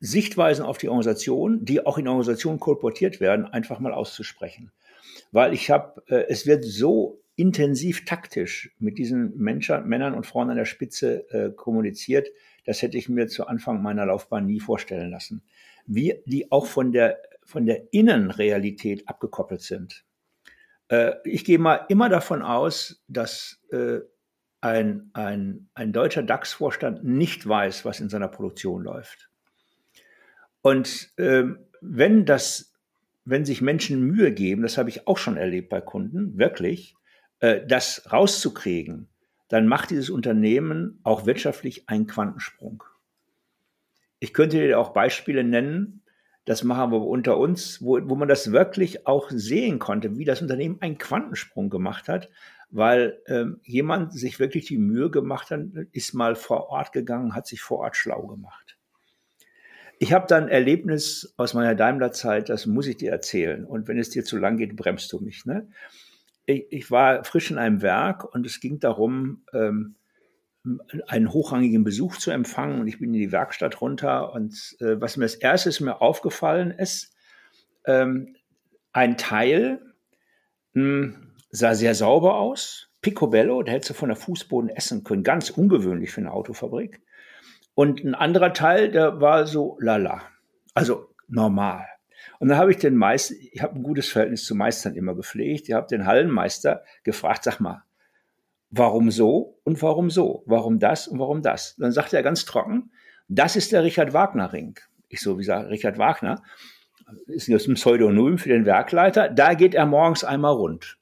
Sichtweisen auf die Organisation, die auch in der Organisation kolportiert werden, einfach mal auszusprechen. Weil ich habe, äh, es wird so intensiv taktisch mit diesen Menschen, Männern und Frauen an der Spitze äh, kommuniziert, das hätte ich mir zu Anfang meiner Laufbahn nie vorstellen lassen. Wie die auch von der, von der Innenrealität abgekoppelt sind. Äh, ich gehe mal immer davon aus, dass äh, ein, ein, ein deutscher DAX-Vorstand nicht weiß, was in seiner Produktion läuft. Und ähm, wenn das, wenn sich Menschen Mühe geben, das habe ich auch schon erlebt bei Kunden, wirklich, äh, das rauszukriegen, dann macht dieses Unternehmen auch wirtschaftlich einen Quantensprung. Ich könnte dir auch Beispiele nennen, das machen wir unter uns, wo, wo man das wirklich auch sehen konnte, wie das Unternehmen einen Quantensprung gemacht hat, weil ähm, jemand sich wirklich die Mühe gemacht hat, ist mal vor Ort gegangen, hat sich vor Ort schlau gemacht. Ich habe dann Erlebnis aus meiner Daimler-Zeit, das muss ich dir erzählen. Und wenn es dir zu lang geht, bremst du mich. Ne? Ich, ich war frisch in einem Werk und es ging darum, ähm, einen hochrangigen Besuch zu empfangen. Und ich bin in die Werkstatt runter. Und äh, was mir als erstes mir aufgefallen ist, ähm, ein Teil mh, hm, sah sehr sauber aus. Picobello, hättest du von der Fußboden essen können. Ganz ungewöhnlich für eine Autofabrik. Und ein anderer Teil, der war so lala. Also normal. Und dann habe ich den Meister, ich habe ein gutes Verhältnis zu Meistern immer gepflegt. Ich habe den Hallenmeister gefragt, sag mal, warum so und warum so? Warum das und warum das? Und dann sagte er ganz trocken, das ist der Richard Wagner Ring. Ich so, wie gesagt, Richard Wagner ist ein Pseudonym für den Werkleiter. Da geht er morgens einmal rund.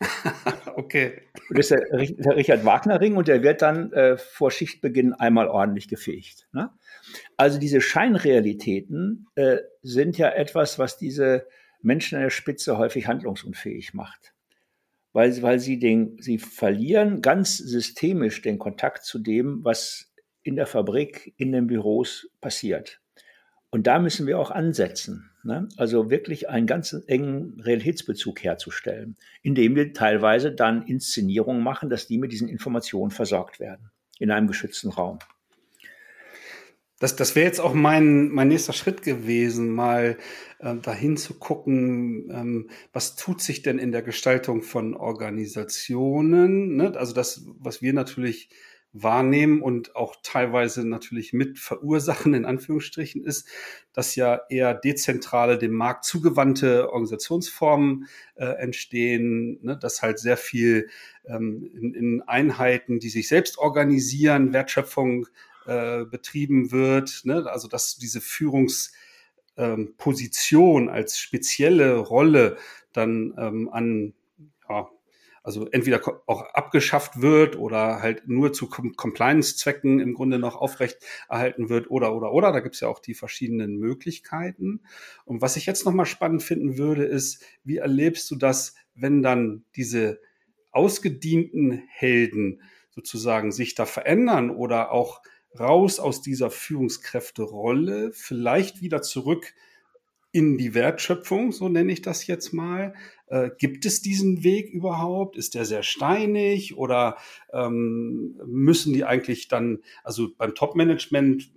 okay. Das ist der, der, Richard Wagner Ring und der wird dann äh, vor Schichtbeginn einmal ordentlich gefegt. Ne? Also diese Scheinrealitäten äh, sind ja etwas, was diese Menschen an der Spitze häufig handlungsunfähig macht. Weil, weil sie, den, sie verlieren ganz systemisch den Kontakt zu dem, was in der Fabrik, in den Büros passiert. Und da müssen wir auch ansetzen. Ne? Also wirklich einen ganz engen Realitätsbezug herzustellen, indem wir teilweise dann Inszenierungen machen, dass die mit diesen Informationen versorgt werden in einem geschützten Raum. Das, das wäre jetzt auch mein, mein nächster Schritt gewesen, mal äh, dahin zu gucken, ähm, was tut sich denn in der Gestaltung von Organisationen. Ne? Also das, was wir natürlich wahrnehmen und auch teilweise natürlich mit verursachen, in Anführungsstrichen, ist, dass ja eher dezentrale, dem Markt zugewandte Organisationsformen äh, entstehen, ne, dass halt sehr viel ähm, in, in Einheiten, die sich selbst organisieren, Wertschöpfung äh, betrieben wird, ne, also dass diese Führungsposition ähm, als spezielle Rolle dann ähm, an also entweder auch abgeschafft wird oder halt nur zu Compliance-Zwecken im Grunde noch aufrecht erhalten wird oder oder oder. Da gibt es ja auch die verschiedenen Möglichkeiten. Und was ich jetzt nochmal spannend finden würde, ist, wie erlebst du das, wenn dann diese ausgedienten Helden sozusagen sich da verändern oder auch raus aus dieser Führungskräfterolle, vielleicht wieder zurück in die Wertschöpfung, so nenne ich das jetzt mal. Äh, gibt es diesen Weg überhaupt? Ist der sehr steinig oder ähm, müssen die eigentlich dann, also beim Top-Management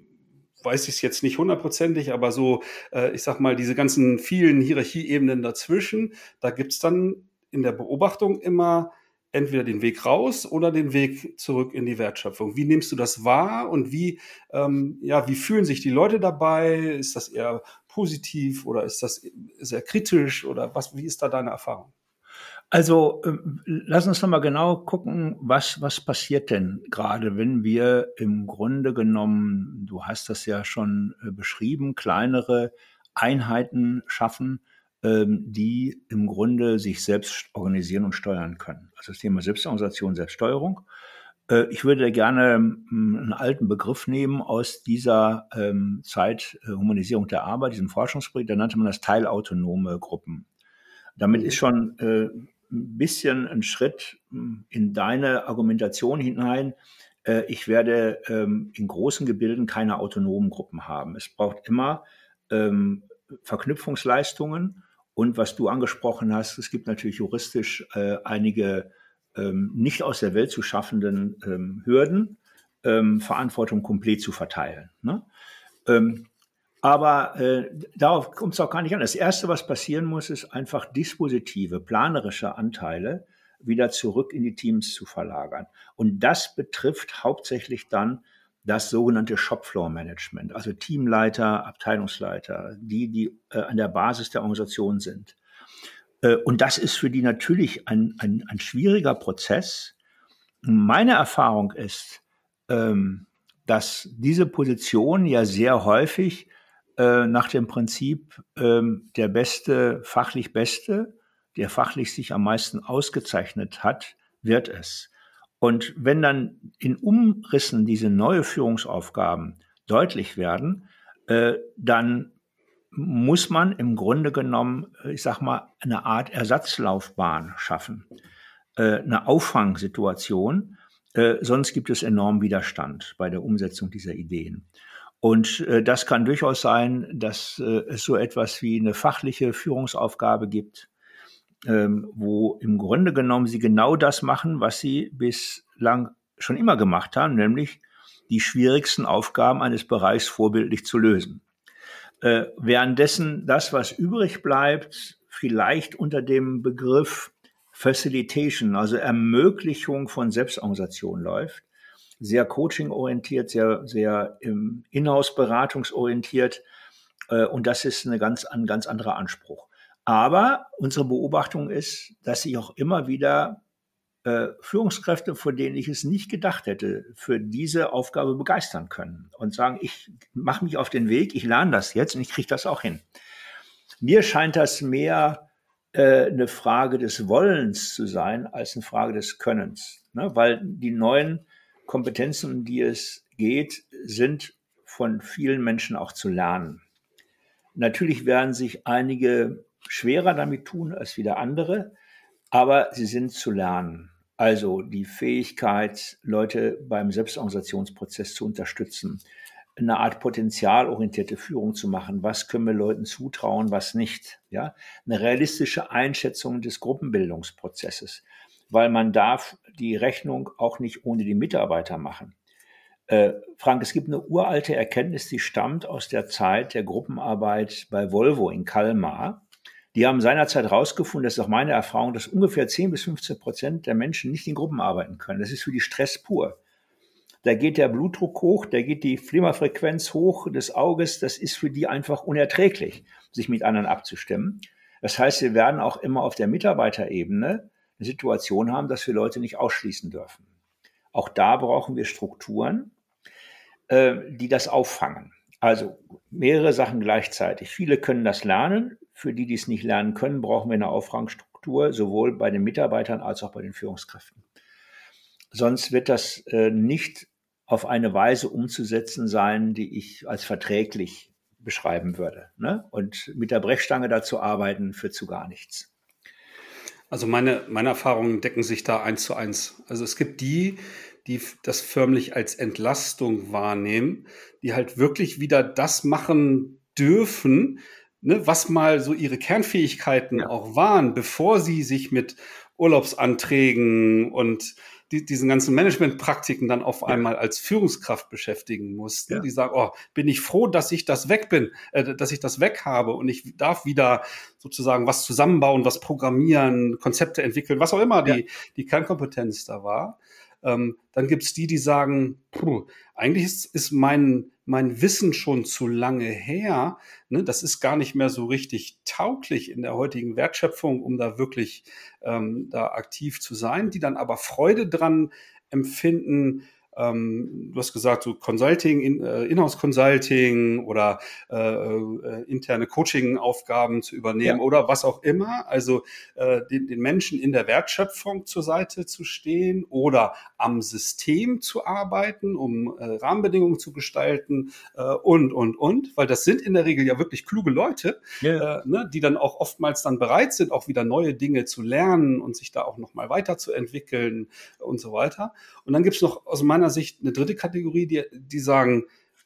weiß ich es jetzt nicht hundertprozentig, aber so, äh, ich sag mal, diese ganzen vielen Hierarchieebenen dazwischen, da gibt's dann in der Beobachtung immer entweder den Weg raus oder den Weg zurück in die Wertschöpfung. Wie nimmst du das wahr und wie, ähm, ja, wie fühlen sich die Leute dabei? Ist das eher positiv oder ist das sehr kritisch oder was, wie ist da deine Erfahrung? Also ähm, lass uns noch mal genau gucken, was, was passiert denn gerade, wenn wir im Grunde genommen, du hast das ja schon äh, beschrieben, kleinere Einheiten schaffen, ähm, die im Grunde sich selbst organisieren und steuern können. Also das Thema Selbstorganisation, Selbststeuerung. Äh, ich würde gerne ähm, einen alten Begriff nehmen aus dieser ähm, Zeit äh, Humanisierung der Arbeit, diesem Forschungsprojekt, da nannte man das teilautonome Gruppen. Damit mhm. ist schon äh, ein bisschen ein Schritt hm, in deine Argumentation hinein. Ich werde ähm, in großen Gebilden keine autonomen Gruppen haben. Es braucht immer ähm, Verknüpfungsleistungen und was du angesprochen hast, es gibt natürlich juristisch einige ähm, nicht aus der Welt zu schaffenden ähm, Hürden, ähm, Verantwortung komplett zu verteilen. Ne? Ähm, aber äh, darauf kommt es auch gar nicht an. Das Erste, was passieren muss, ist einfach dispositive, planerische Anteile wieder zurück in die Teams zu verlagern. Und das betrifft hauptsächlich dann das sogenannte Shopfloor-Management, also Teamleiter, Abteilungsleiter, die, die äh, an der Basis der Organisation sind. Äh, und das ist für die natürlich ein, ein, ein schwieriger Prozess. Meine Erfahrung ist, ähm, dass diese Position ja sehr häufig äh, nach dem Prinzip ähm, der Beste, fachlich Beste, der fachlich sich am meisten ausgezeichnet hat, wird es. Und wenn dann in Umrissen diese neue Führungsaufgaben deutlich werden, äh, dann muss man im Grunde genommen, ich sag mal, eine Art Ersatzlaufbahn schaffen, äh, eine Auffangsituation. Äh, sonst gibt es enormen Widerstand bei der Umsetzung dieser Ideen. Und äh, das kann durchaus sein, dass äh, es so etwas wie eine fachliche Führungsaufgabe gibt, ähm, wo im Grunde genommen sie genau das machen, was sie bislang schon immer gemacht haben, nämlich die schwierigsten Aufgaben eines Bereichs vorbildlich zu lösen. Äh, währenddessen das, was übrig bleibt, vielleicht unter dem Begriff Facilitation, also Ermöglichung von Selbstorganisation läuft, sehr coaching-orientiert, sehr, sehr im Inhouse-beratungsorientiert. Äh, und das ist eine ganz, ein ganz anderer Anspruch. Aber unsere Beobachtung ist, dass sich auch immer wieder äh, Führungskräfte, von denen ich es nicht gedacht hätte, für diese Aufgabe begeistern können und sagen, ich mache mich auf den Weg, ich lerne das jetzt und ich kriege das auch hin. Mir scheint das mehr äh, eine Frage des Wollens zu sein als eine Frage des Könnens, ne? weil die neuen Kompetenzen, um die es geht, sind von vielen Menschen auch zu lernen. Natürlich werden sich einige schwerer damit tun als wieder andere, aber sie sind zu lernen. Also die Fähigkeit, Leute beim Selbstorganisationsprozess zu unterstützen, eine Art potenzialorientierte Führung zu machen. Was können wir Leuten zutrauen, was nicht? Ja, eine realistische Einschätzung des Gruppenbildungsprozesses weil man darf die Rechnung auch nicht ohne die Mitarbeiter machen. Äh, Frank, es gibt eine uralte Erkenntnis, die stammt aus der Zeit der Gruppenarbeit bei Volvo in Kalmar. Die haben seinerzeit herausgefunden, das ist auch meine Erfahrung, dass ungefähr 10 bis 15 Prozent der Menschen nicht in Gruppen arbeiten können. Das ist für die Stress pur. Da geht der Blutdruck hoch, da geht die Flimmerfrequenz hoch des Auges. Das ist für die einfach unerträglich, sich mit anderen abzustimmen. Das heißt, wir werden auch immer auf der Mitarbeiterebene eine Situation haben, dass wir Leute nicht ausschließen dürfen. Auch da brauchen wir Strukturen, äh, die das auffangen. Also mehrere Sachen gleichzeitig. Viele können das lernen. Für die, die es nicht lernen können, brauchen wir eine Auffangstruktur, sowohl bei den Mitarbeitern als auch bei den Führungskräften. Sonst wird das äh, nicht auf eine Weise umzusetzen sein, die ich als verträglich beschreiben würde. Ne? Und mit der Brechstange dazu arbeiten, führt zu gar nichts. Also meine, meine Erfahrungen decken sich da eins zu eins. Also es gibt die, die das förmlich als Entlastung wahrnehmen, die halt wirklich wieder das machen dürfen, ne, was mal so ihre Kernfähigkeiten ja. auch waren, bevor sie sich mit Urlaubsanträgen und die, diesen ganzen Managementpraktiken dann auf einmal als Führungskraft beschäftigen mussten. Ja. Die sagen, oh, bin ich froh, dass ich das weg bin, äh, dass ich das weg habe und ich darf wieder sozusagen was zusammenbauen, was programmieren, Konzepte entwickeln, was auch immer die, die Kernkompetenz da war. Ähm, dann gibt's die, die sagen, puh, eigentlich ist, ist mein, mein Wissen schon zu lange her. Ne? Das ist gar nicht mehr so richtig tauglich in der heutigen Wertschöpfung, um da wirklich ähm, da aktiv zu sein, die dann aber Freude dran empfinden, ähm, du hast gesagt, so Consulting, in, äh, Inhouse Consulting oder äh, äh, interne Coaching-Aufgaben zu übernehmen ja. oder was auch immer. Also äh, den, den Menschen in der Wertschöpfung zur Seite zu stehen oder am System zu arbeiten, um äh, Rahmenbedingungen zu gestalten äh, und, und, und. Weil das sind in der Regel ja wirklich kluge Leute, ja. ne, die dann auch oftmals dann bereit sind, auch wieder neue Dinge zu lernen und sich da auch nochmal weiterzuentwickeln und so weiter. Und dann gibt's noch aus meiner Sicht eine dritte Kategorie, die, die sagen,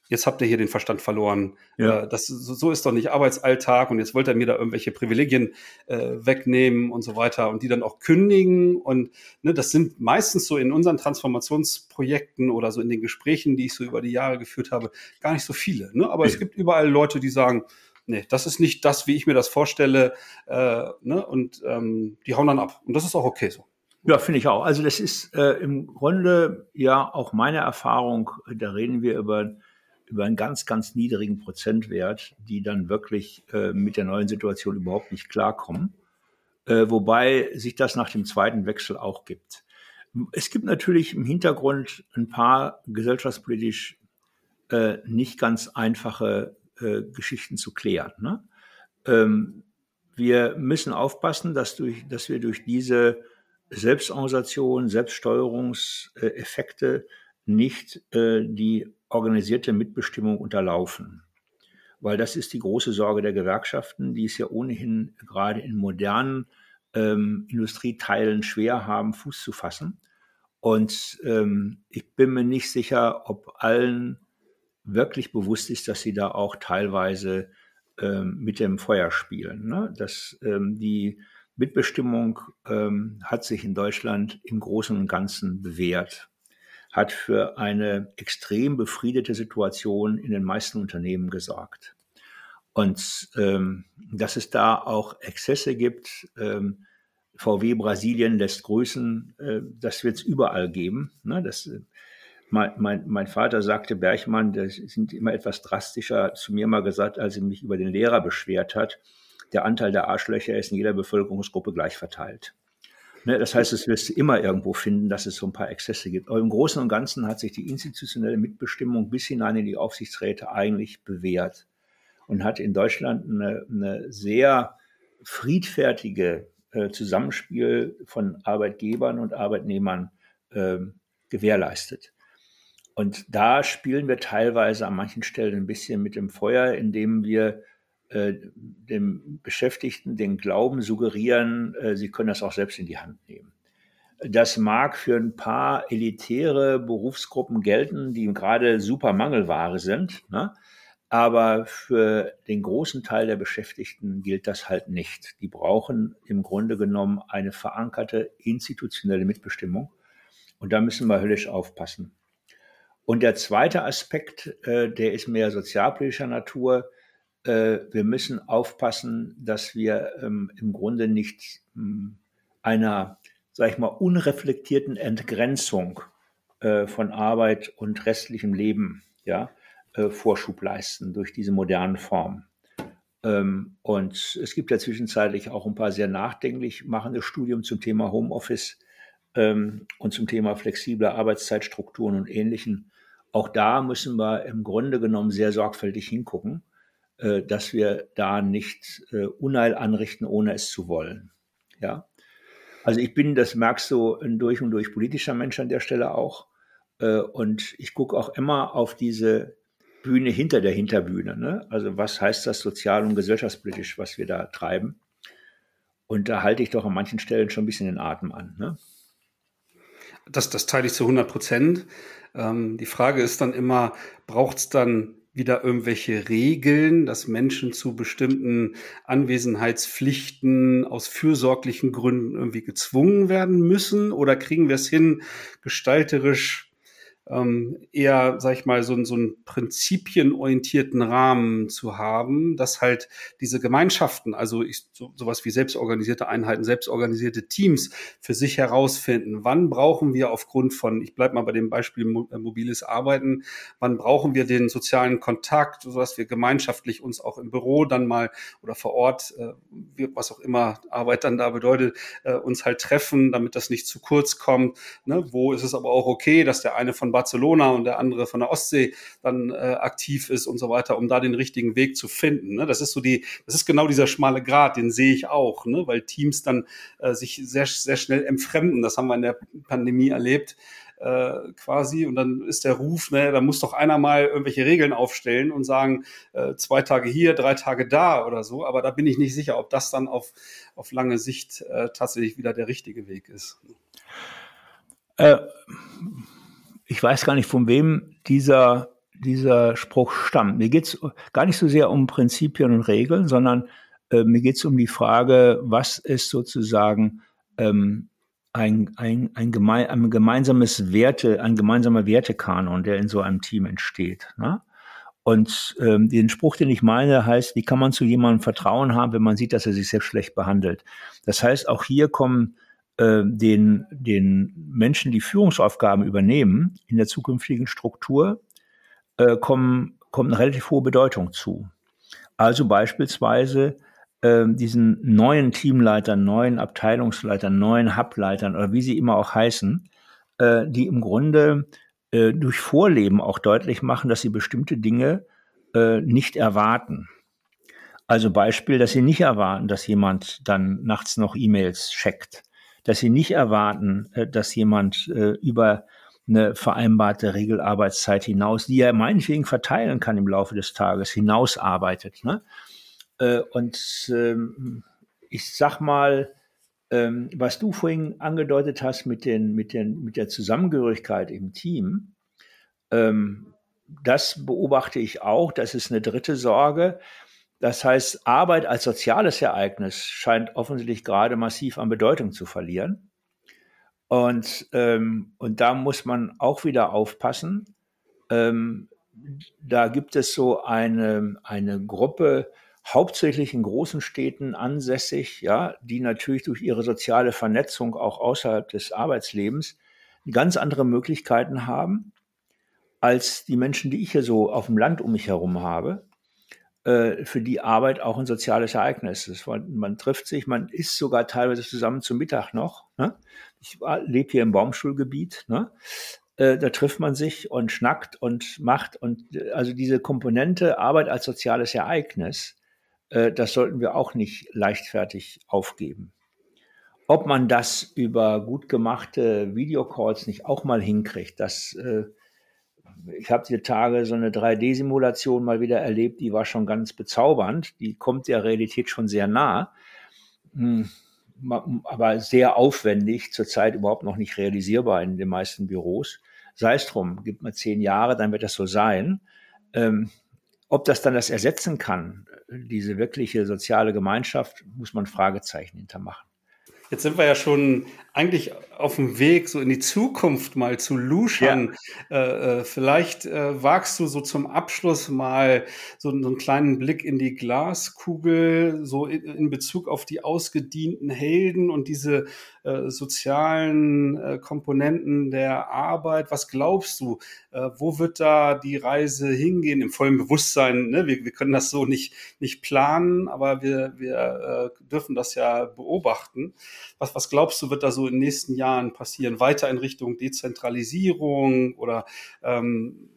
jetzt habt ihr hier den Verstand verloren. Ja. Äh, das, so ist doch nicht Arbeitsalltag und jetzt wollt ihr mir da irgendwelche Privilegien äh, wegnehmen und so weiter und die dann auch kündigen. Und ne, das sind meistens so in unseren Transformationsprojekten oder so in den Gesprächen, die ich so über die Jahre geführt habe, gar nicht so viele. Ne? Aber ja. es gibt überall Leute, die sagen, nee, das ist nicht das, wie ich mir das vorstelle. Äh, ne? Und ähm, die hauen dann ab. Und das ist auch okay so. Ja, finde ich auch. Also das ist äh, im Grunde ja auch meine Erfahrung. Da reden wir über über einen ganz, ganz niedrigen Prozentwert, die dann wirklich äh, mit der neuen Situation überhaupt nicht klarkommen. Äh, wobei sich das nach dem zweiten Wechsel auch gibt. Es gibt natürlich im Hintergrund ein paar gesellschaftspolitisch äh, nicht ganz einfache äh, Geschichten zu klären. Ne? Ähm, wir müssen aufpassen, dass, durch, dass wir durch diese Selbstorganisation, Selbststeuerungseffekte nicht äh, die organisierte Mitbestimmung unterlaufen. Weil das ist die große Sorge der Gewerkschaften, die es ja ohnehin gerade in modernen ähm, Industrieteilen schwer haben, Fuß zu fassen. Und ähm, ich bin mir nicht sicher, ob allen wirklich bewusst ist, dass sie da auch teilweise ähm, mit dem Feuer spielen. Ne? Dass ähm, die Mitbestimmung ähm, hat sich in Deutschland im Großen und Ganzen bewährt, hat für eine extrem befriedete Situation in den meisten Unternehmen gesorgt. Und ähm, dass es da auch Exzesse gibt, ähm, VW Brasilien lässt grüßen, äh, das wird es überall geben. Ne? Das, mein, mein, mein Vater sagte, Bergmann, das sind immer etwas drastischer, zu mir mal gesagt, als er mich über den Lehrer beschwert hat. Der Anteil der Arschlöcher ist in jeder Bevölkerungsgruppe gleich verteilt. Ne, das heißt, es wirst du immer irgendwo finden, dass es so ein paar Exzesse gibt. Aber im Großen und Ganzen hat sich die institutionelle Mitbestimmung bis hinein in die Aufsichtsräte eigentlich bewährt und hat in Deutschland eine, eine sehr friedfertige äh, Zusammenspiel von Arbeitgebern und Arbeitnehmern äh, gewährleistet. Und da spielen wir teilweise an manchen Stellen ein bisschen mit dem Feuer, indem wir äh, dem Beschäftigten den Glauben suggerieren, äh, sie können das auch selbst in die Hand nehmen. Das mag für ein paar elitäre Berufsgruppen gelten, die gerade super Mangelware sind, ne? aber für den großen Teil der Beschäftigten gilt das halt nicht. Die brauchen im Grunde genommen eine verankerte institutionelle Mitbestimmung und da müssen wir höllisch aufpassen. Und der zweite Aspekt, äh, der ist mehr sozialpolitischer Natur. Äh, wir müssen aufpassen, dass wir ähm, im Grunde nicht ähm, einer, sag ich mal, unreflektierten Entgrenzung äh, von Arbeit und restlichem Leben, ja, äh, Vorschub leisten durch diese modernen Formen. Ähm, und es gibt ja zwischenzeitlich auch ein paar sehr nachdenklich machende Studien zum Thema Homeoffice ähm, und zum Thema flexible Arbeitszeitstrukturen und Ähnlichen. Auch da müssen wir im Grunde genommen sehr sorgfältig hingucken, äh, dass wir da nicht äh, Unheil anrichten, ohne es zu wollen. Ja. Also ich bin, das merkst du, ein durch und durch politischer Mensch an der Stelle auch. Äh, und ich gucke auch immer auf diese Bühne hinter der Hinterbühne. Ne? Also was heißt das sozial und gesellschaftspolitisch, was wir da treiben? Und da halte ich doch an manchen Stellen schon ein bisschen den Atem an. Ne? Das, das teile ich zu 100 Prozent. Ähm, die Frage ist dann immer, braucht es dann wieder irgendwelche Regeln, dass Menschen zu bestimmten Anwesenheitspflichten aus fürsorglichen Gründen irgendwie gezwungen werden müssen? Oder kriegen wir es hin, gestalterisch ähm, eher, sag ich mal, so, so einen prinzipienorientierten Rahmen zu haben, dass halt diese Gemeinschaften, also ich, so, sowas wie selbstorganisierte Einheiten, selbstorganisierte Teams für sich herausfinden, wann brauchen wir aufgrund von, ich bleibe mal bei dem Beispiel äh, mobiles Arbeiten, wann brauchen wir den sozialen Kontakt, sodass wir gemeinschaftlich uns auch im Büro dann mal oder vor Ort, äh, was auch immer Arbeit dann da bedeutet, äh, uns halt treffen, damit das nicht zu kurz kommt. Ne? Wo ist es aber auch okay, dass der eine von Barcelona und der andere von der Ostsee dann äh, aktiv ist und so weiter, um da den richtigen Weg zu finden. Ne? Das ist so die, das ist genau dieser schmale Grat, den sehe ich auch, ne? weil Teams dann äh, sich sehr, sehr schnell entfremden. Das haben wir in der Pandemie erlebt. Äh, quasi und dann ist der Ruf, ne, da muss doch einer mal irgendwelche Regeln aufstellen und sagen, äh, zwei Tage hier, drei Tage da oder so, aber da bin ich nicht sicher, ob das dann auf, auf lange Sicht äh, tatsächlich wieder der richtige Weg ist. Äh, ich weiß gar nicht, von wem dieser, dieser Spruch stammt. Mir geht es gar nicht so sehr um Prinzipien und Regeln, sondern äh, mir geht es um die Frage, was ist sozusagen ähm, ein, ein, ein, geme ein gemeinsames Werte, ein gemeinsamer Wertekanon, der in so einem Team entsteht. Ne? Und ähm, den Spruch, den ich meine, heißt, wie kann man zu jemandem Vertrauen haben, wenn man sieht, dass er sich selbst schlecht behandelt? Das heißt, auch hier kommen äh, den, den Menschen, die Führungsaufgaben übernehmen in der zukünftigen Struktur, äh, kommen, kommt eine relativ hohe Bedeutung zu. Also beispielsweise äh, diesen neuen Teamleitern, neuen Abteilungsleitern, neuen Hubleitern oder wie sie immer auch heißen, äh, die im Grunde äh, durch Vorleben auch deutlich machen, dass sie bestimmte Dinge äh, nicht erwarten. Also Beispiel, dass sie nicht erwarten, dass jemand dann nachts noch E-Mails checkt, dass sie nicht erwarten, äh, dass jemand äh, über eine vereinbarte Regelarbeitszeit hinaus, die er meinetwegen verteilen kann im Laufe des Tages, hinausarbeitet. Ne? Äh, und ähm, ich sag mal, ähm, was du vorhin angedeutet hast mit, den, mit, den, mit der Zusammengehörigkeit im Team, ähm, das beobachte ich auch. Das ist eine dritte Sorge. Das heißt, Arbeit als soziales Ereignis scheint offensichtlich gerade massiv an Bedeutung zu verlieren. Und, ähm, und da muss man auch wieder aufpassen. Ähm, da gibt es so eine, eine Gruppe, hauptsächlich in großen Städten ansässig, ja, die natürlich durch ihre soziale Vernetzung auch außerhalb des Arbeitslebens ganz andere Möglichkeiten haben als die Menschen, die ich hier so auf dem Land um mich herum habe. Äh, für die Arbeit auch ein soziales Ereignis ist. Man trifft sich, man isst sogar teilweise zusammen zum Mittag noch. Ne? Ich lebe hier im Baumschulgebiet. Ne? Äh, da trifft man sich und schnackt und macht. Und also diese Komponente Arbeit als soziales Ereignis, äh, das sollten wir auch nicht leichtfertig aufgeben. Ob man das über gut gemachte Videocalls nicht auch mal hinkriegt, das äh, ich habe die Tage so eine 3D-Simulation mal wieder erlebt, die war schon ganz bezaubernd. Die kommt der Realität schon sehr nah, hm, aber sehr aufwendig, zurzeit überhaupt noch nicht realisierbar in den meisten Büros. Sei es drum, gibt mal zehn Jahre, dann wird das so sein. Ähm, ob das dann das ersetzen kann, diese wirkliche soziale Gemeinschaft, muss man Fragezeichen hintermachen. Jetzt sind wir ja schon eigentlich auf dem Weg, so in die Zukunft mal zu luschern. Ja. Äh, äh, vielleicht äh, wagst du so zum Abschluss mal so, so, einen kleinen Blick in die Glaskugel, so in, in Bezug auf die ausgedienten Helden und diese äh, sozialen äh, Komponenten der Arbeit. Was glaubst du, äh, wo wird da die Reise hingehen? Im vollen Bewusstsein, ne? wir, wir können das so nicht, nicht planen, aber wir, wir dürfen das ja beobachten. Was, was glaubst du, wird da so in den nächsten Jahren passieren? Weiter in Richtung Dezentralisierung oder ähm,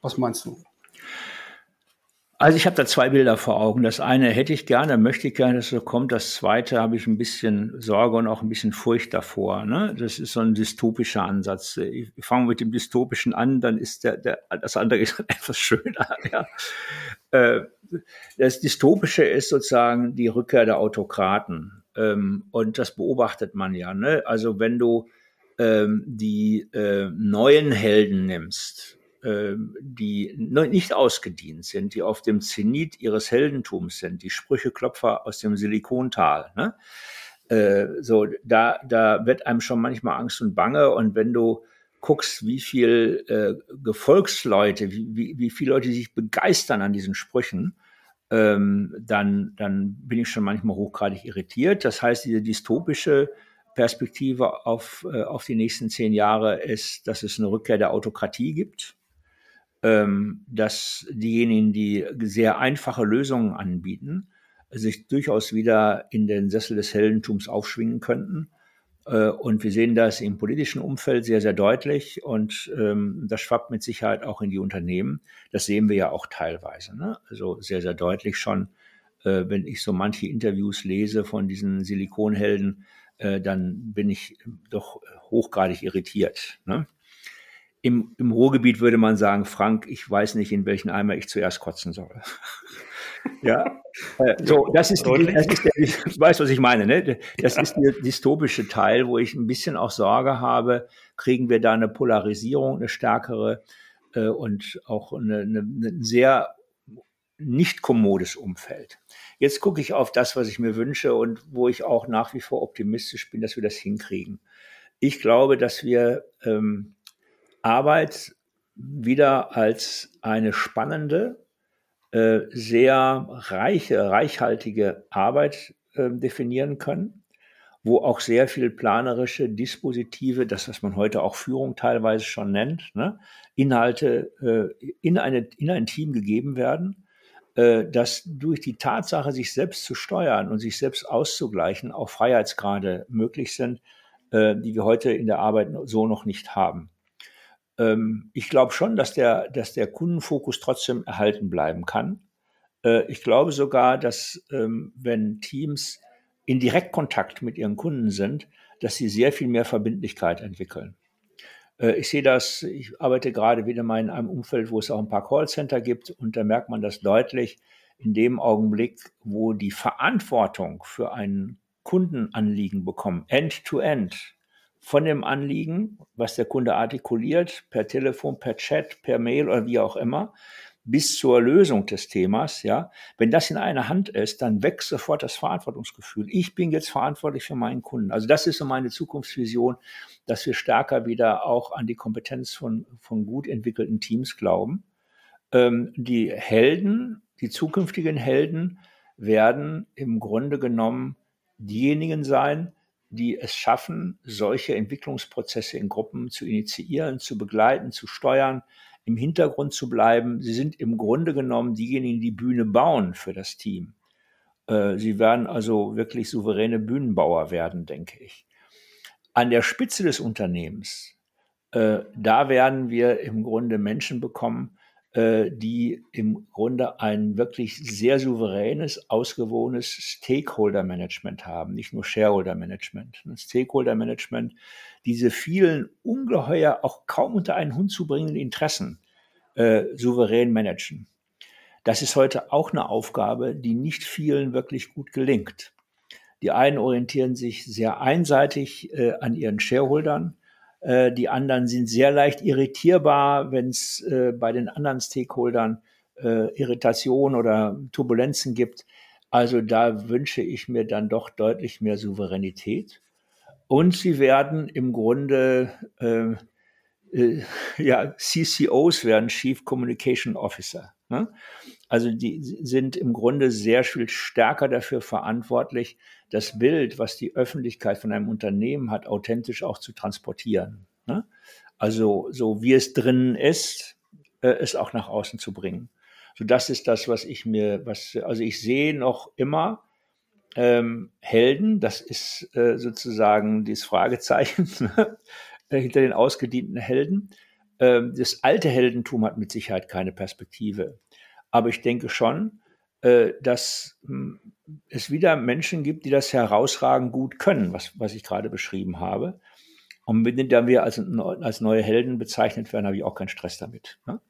was meinst du? Also ich habe da zwei Bilder vor Augen. Das eine hätte ich gerne, möchte ich gerne, dass es so kommt. Das zweite habe ich ein bisschen Sorge und auch ein bisschen Furcht davor. Ne? Das ist so ein dystopischer Ansatz. Ich fange mit dem dystopischen an, dann ist der, der das andere ist etwas schöner. Ja. Äh, das dystopische ist sozusagen die Rückkehr der Autokraten. Ähm, und das beobachtet man ja. Ne? Also wenn du ähm, die äh, neuen Helden nimmst, äh, die nicht ausgedient sind, die auf dem Zenit ihres Heldentums sind, die Sprücheklopfer aus dem Silikontal. Ne? Äh, so, da, da wird einem schon manchmal Angst und Bange. Und wenn du guckst, wie viel äh, Gefolgsleute, wie, wie, wie viele Leute sich begeistern an diesen Sprüchen, ähm, dann, dann bin ich schon manchmal hochgradig irritiert. Das heißt, diese dystopische Perspektive auf, äh, auf die nächsten zehn Jahre ist, dass es eine Rückkehr der Autokratie gibt, ähm, dass diejenigen, die sehr einfache Lösungen anbieten, sich durchaus wieder in den Sessel des Heldentums aufschwingen könnten und wir sehen das im politischen Umfeld sehr, sehr deutlich und ähm, das schwappt mit Sicherheit auch in die Unternehmen. Das sehen wir ja auch teilweise. Ne? Also sehr, sehr deutlich schon, äh, wenn ich so manche Interviews lese von diesen Silikonhelden, äh, dann bin ich doch hochgradig irritiert. Ne? Im, Im Ruhrgebiet würde man sagen, Frank, ich weiß nicht, in welchen Eimer ich zuerst kotzen soll. Ja, äh, so, das ist, die, das ist der, ich weiß, was ich meine, ne? Das ja. ist der dystopische Teil, wo ich ein bisschen auch Sorge habe, kriegen wir da eine Polarisierung, eine stärkere äh, und auch eine, eine, ein sehr nicht kommodes Umfeld. Jetzt gucke ich auf das, was ich mir wünsche und wo ich auch nach wie vor optimistisch bin, dass wir das hinkriegen. Ich glaube, dass wir ähm, Arbeit wieder als eine spannende, äh, sehr reiche, reichhaltige Arbeit äh, definieren können, wo auch sehr viel planerische Dispositive, das, was man heute auch Führung teilweise schon nennt, ne, Inhalte äh, in, eine, in ein Team gegeben werden, äh, dass durch die Tatsache, sich selbst zu steuern und sich selbst auszugleichen, auch Freiheitsgrade möglich sind, äh, die wir heute in der Arbeit so noch nicht haben. Ähm, ich glaube schon, dass der, dass der Kundenfokus trotzdem erhalten bleiben kann. Äh, ich glaube sogar, dass ähm, wenn Teams in Direktkontakt mit ihren Kunden sind, dass sie sehr viel mehr Verbindlichkeit entwickeln. Äh, ich sehe das, ich arbeite gerade wieder mal in einem Umfeld, wo es auch ein paar Callcenter gibt und da merkt man das deutlich in dem Augenblick, wo die Verantwortung für ein Kundenanliegen bekommen, end-to-end, -end, von dem Anliegen, was der Kunde artikuliert, per Telefon, per Chat, per Mail oder wie auch immer, bis zur Lösung des Themas, ja, wenn das in einer Hand ist, dann wächst sofort das Verantwortungsgefühl. Ich bin jetzt verantwortlich für meinen Kunden. Also das ist so meine Zukunftsvision, dass wir stärker wieder auch an die Kompetenz von, von gut entwickelten Teams glauben. Ähm, die Helden, die zukünftigen Helden werden im Grunde genommen diejenigen sein, die es schaffen, solche Entwicklungsprozesse in Gruppen zu initiieren, zu begleiten, zu steuern, im Hintergrund zu bleiben. Sie sind im Grunde genommen diejenigen, die Bühne bauen für das Team. Äh, sie werden also wirklich souveräne Bühnenbauer werden, denke ich. An der Spitze des Unternehmens, äh, da werden wir im Grunde Menschen bekommen, die im Grunde ein wirklich sehr souveränes, ausgewogenes Stakeholder-Management haben, nicht nur Shareholder-Management. Stakeholder-Management, diese vielen ungeheuer auch kaum unter einen Hund zu bringenden Interessen äh, souverän managen. Das ist heute auch eine Aufgabe, die nicht vielen wirklich gut gelingt. Die einen orientieren sich sehr einseitig äh, an ihren Shareholdern, äh, die anderen sind sehr leicht irritierbar, wenn es äh, bei den anderen Stakeholdern äh, Irritation oder Turbulenzen gibt. Also da wünsche ich mir dann doch deutlich mehr Souveränität. Und sie werden im Grunde, äh, äh, ja, CCOs werden Chief Communication Officer. Ne? Also die sind im Grunde sehr viel stärker dafür verantwortlich, das Bild, was die Öffentlichkeit von einem Unternehmen hat, authentisch auch zu transportieren. Ne? Also so wie es drinnen ist, äh, es auch nach außen zu bringen. So das ist das, was ich mir, was also ich sehe noch immer ähm, Helden. Das ist äh, sozusagen dieses Fragezeichen hinter den ausgedienten Helden. Ähm, das alte Heldentum hat mit Sicherheit keine Perspektive. Aber ich denke schon, äh, dass hm, es wieder Menschen gibt, die das herausragend gut können, was, was ich gerade beschrieben habe. Und wenn dann wir als, als neue Helden bezeichnet werden, habe ich auch keinen Stress damit. Ne?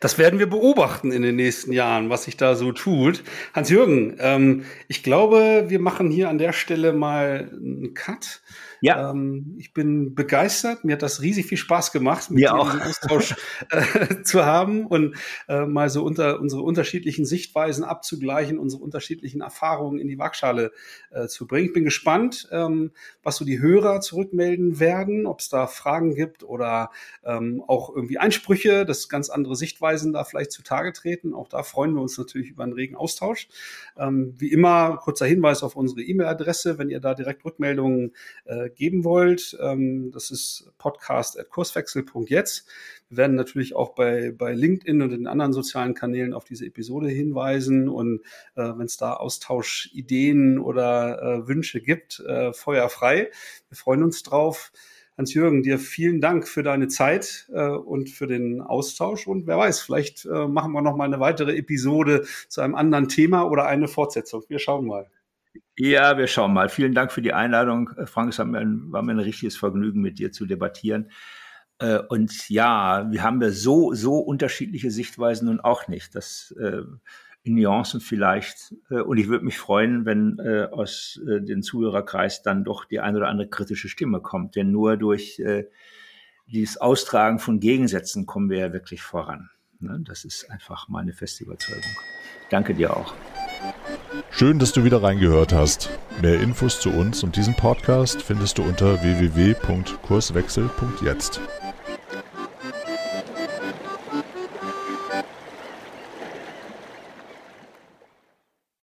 Das werden wir beobachten in den nächsten Jahren, was sich da so tut. Hans-Jürgen, ähm, ich glaube, wir machen hier an der Stelle mal einen Cut. Ja. Ähm, ich bin begeistert. Mir hat das riesig viel Spaß gemacht, mit dir auch. Austausch äh, zu haben und äh, mal so unter unsere unterschiedlichen Sichtweisen abzugleichen, unsere unterschiedlichen Erfahrungen in die Waagschale äh, zu bringen. Ich bin gespannt, ähm, was so die Hörer zurückmelden werden, ob es da Fragen gibt oder ähm, auch irgendwie Einsprüche, dass ganz andere Sichtweisen da vielleicht zutage treten. Auch da freuen wir uns natürlich über einen regen Austausch. Ähm, wie immer, kurzer Hinweis auf unsere E-Mail-Adresse, wenn ihr da direkt Rückmeldungen äh, geben wollt. Ähm, das ist podcast.kurswechsel.jetzt. Wir werden natürlich auch bei, bei LinkedIn und den anderen sozialen Kanälen auf diese Episode hinweisen. Und äh, wenn es da Austauschideen oder äh, Wünsche gibt, äh, feuerfrei. Wir freuen uns drauf. Hans-Jürgen, dir vielen Dank für deine Zeit äh, und für den Austausch. Und wer weiß, vielleicht äh, machen wir noch mal eine weitere Episode zu einem anderen Thema oder eine Fortsetzung. Wir schauen mal. Ja, wir schauen mal. Vielen Dank für die Einladung. Frank, es war mir ein, war mir ein richtiges Vergnügen, mit dir zu debattieren. Äh, und ja, wir haben ja so, so unterschiedliche Sichtweisen nun auch nicht. Das äh, Nuancen vielleicht. Und ich würde mich freuen, wenn aus dem Zuhörerkreis dann doch die ein oder andere kritische Stimme kommt. Denn nur durch dieses Austragen von Gegensätzen kommen wir ja wirklich voran. Ne? Das ist einfach meine feste Überzeugung. Danke dir auch. Schön, dass du wieder reingehört hast. Mehr Infos zu uns und diesem Podcast findest du unter www.kurswechsel.jetzt.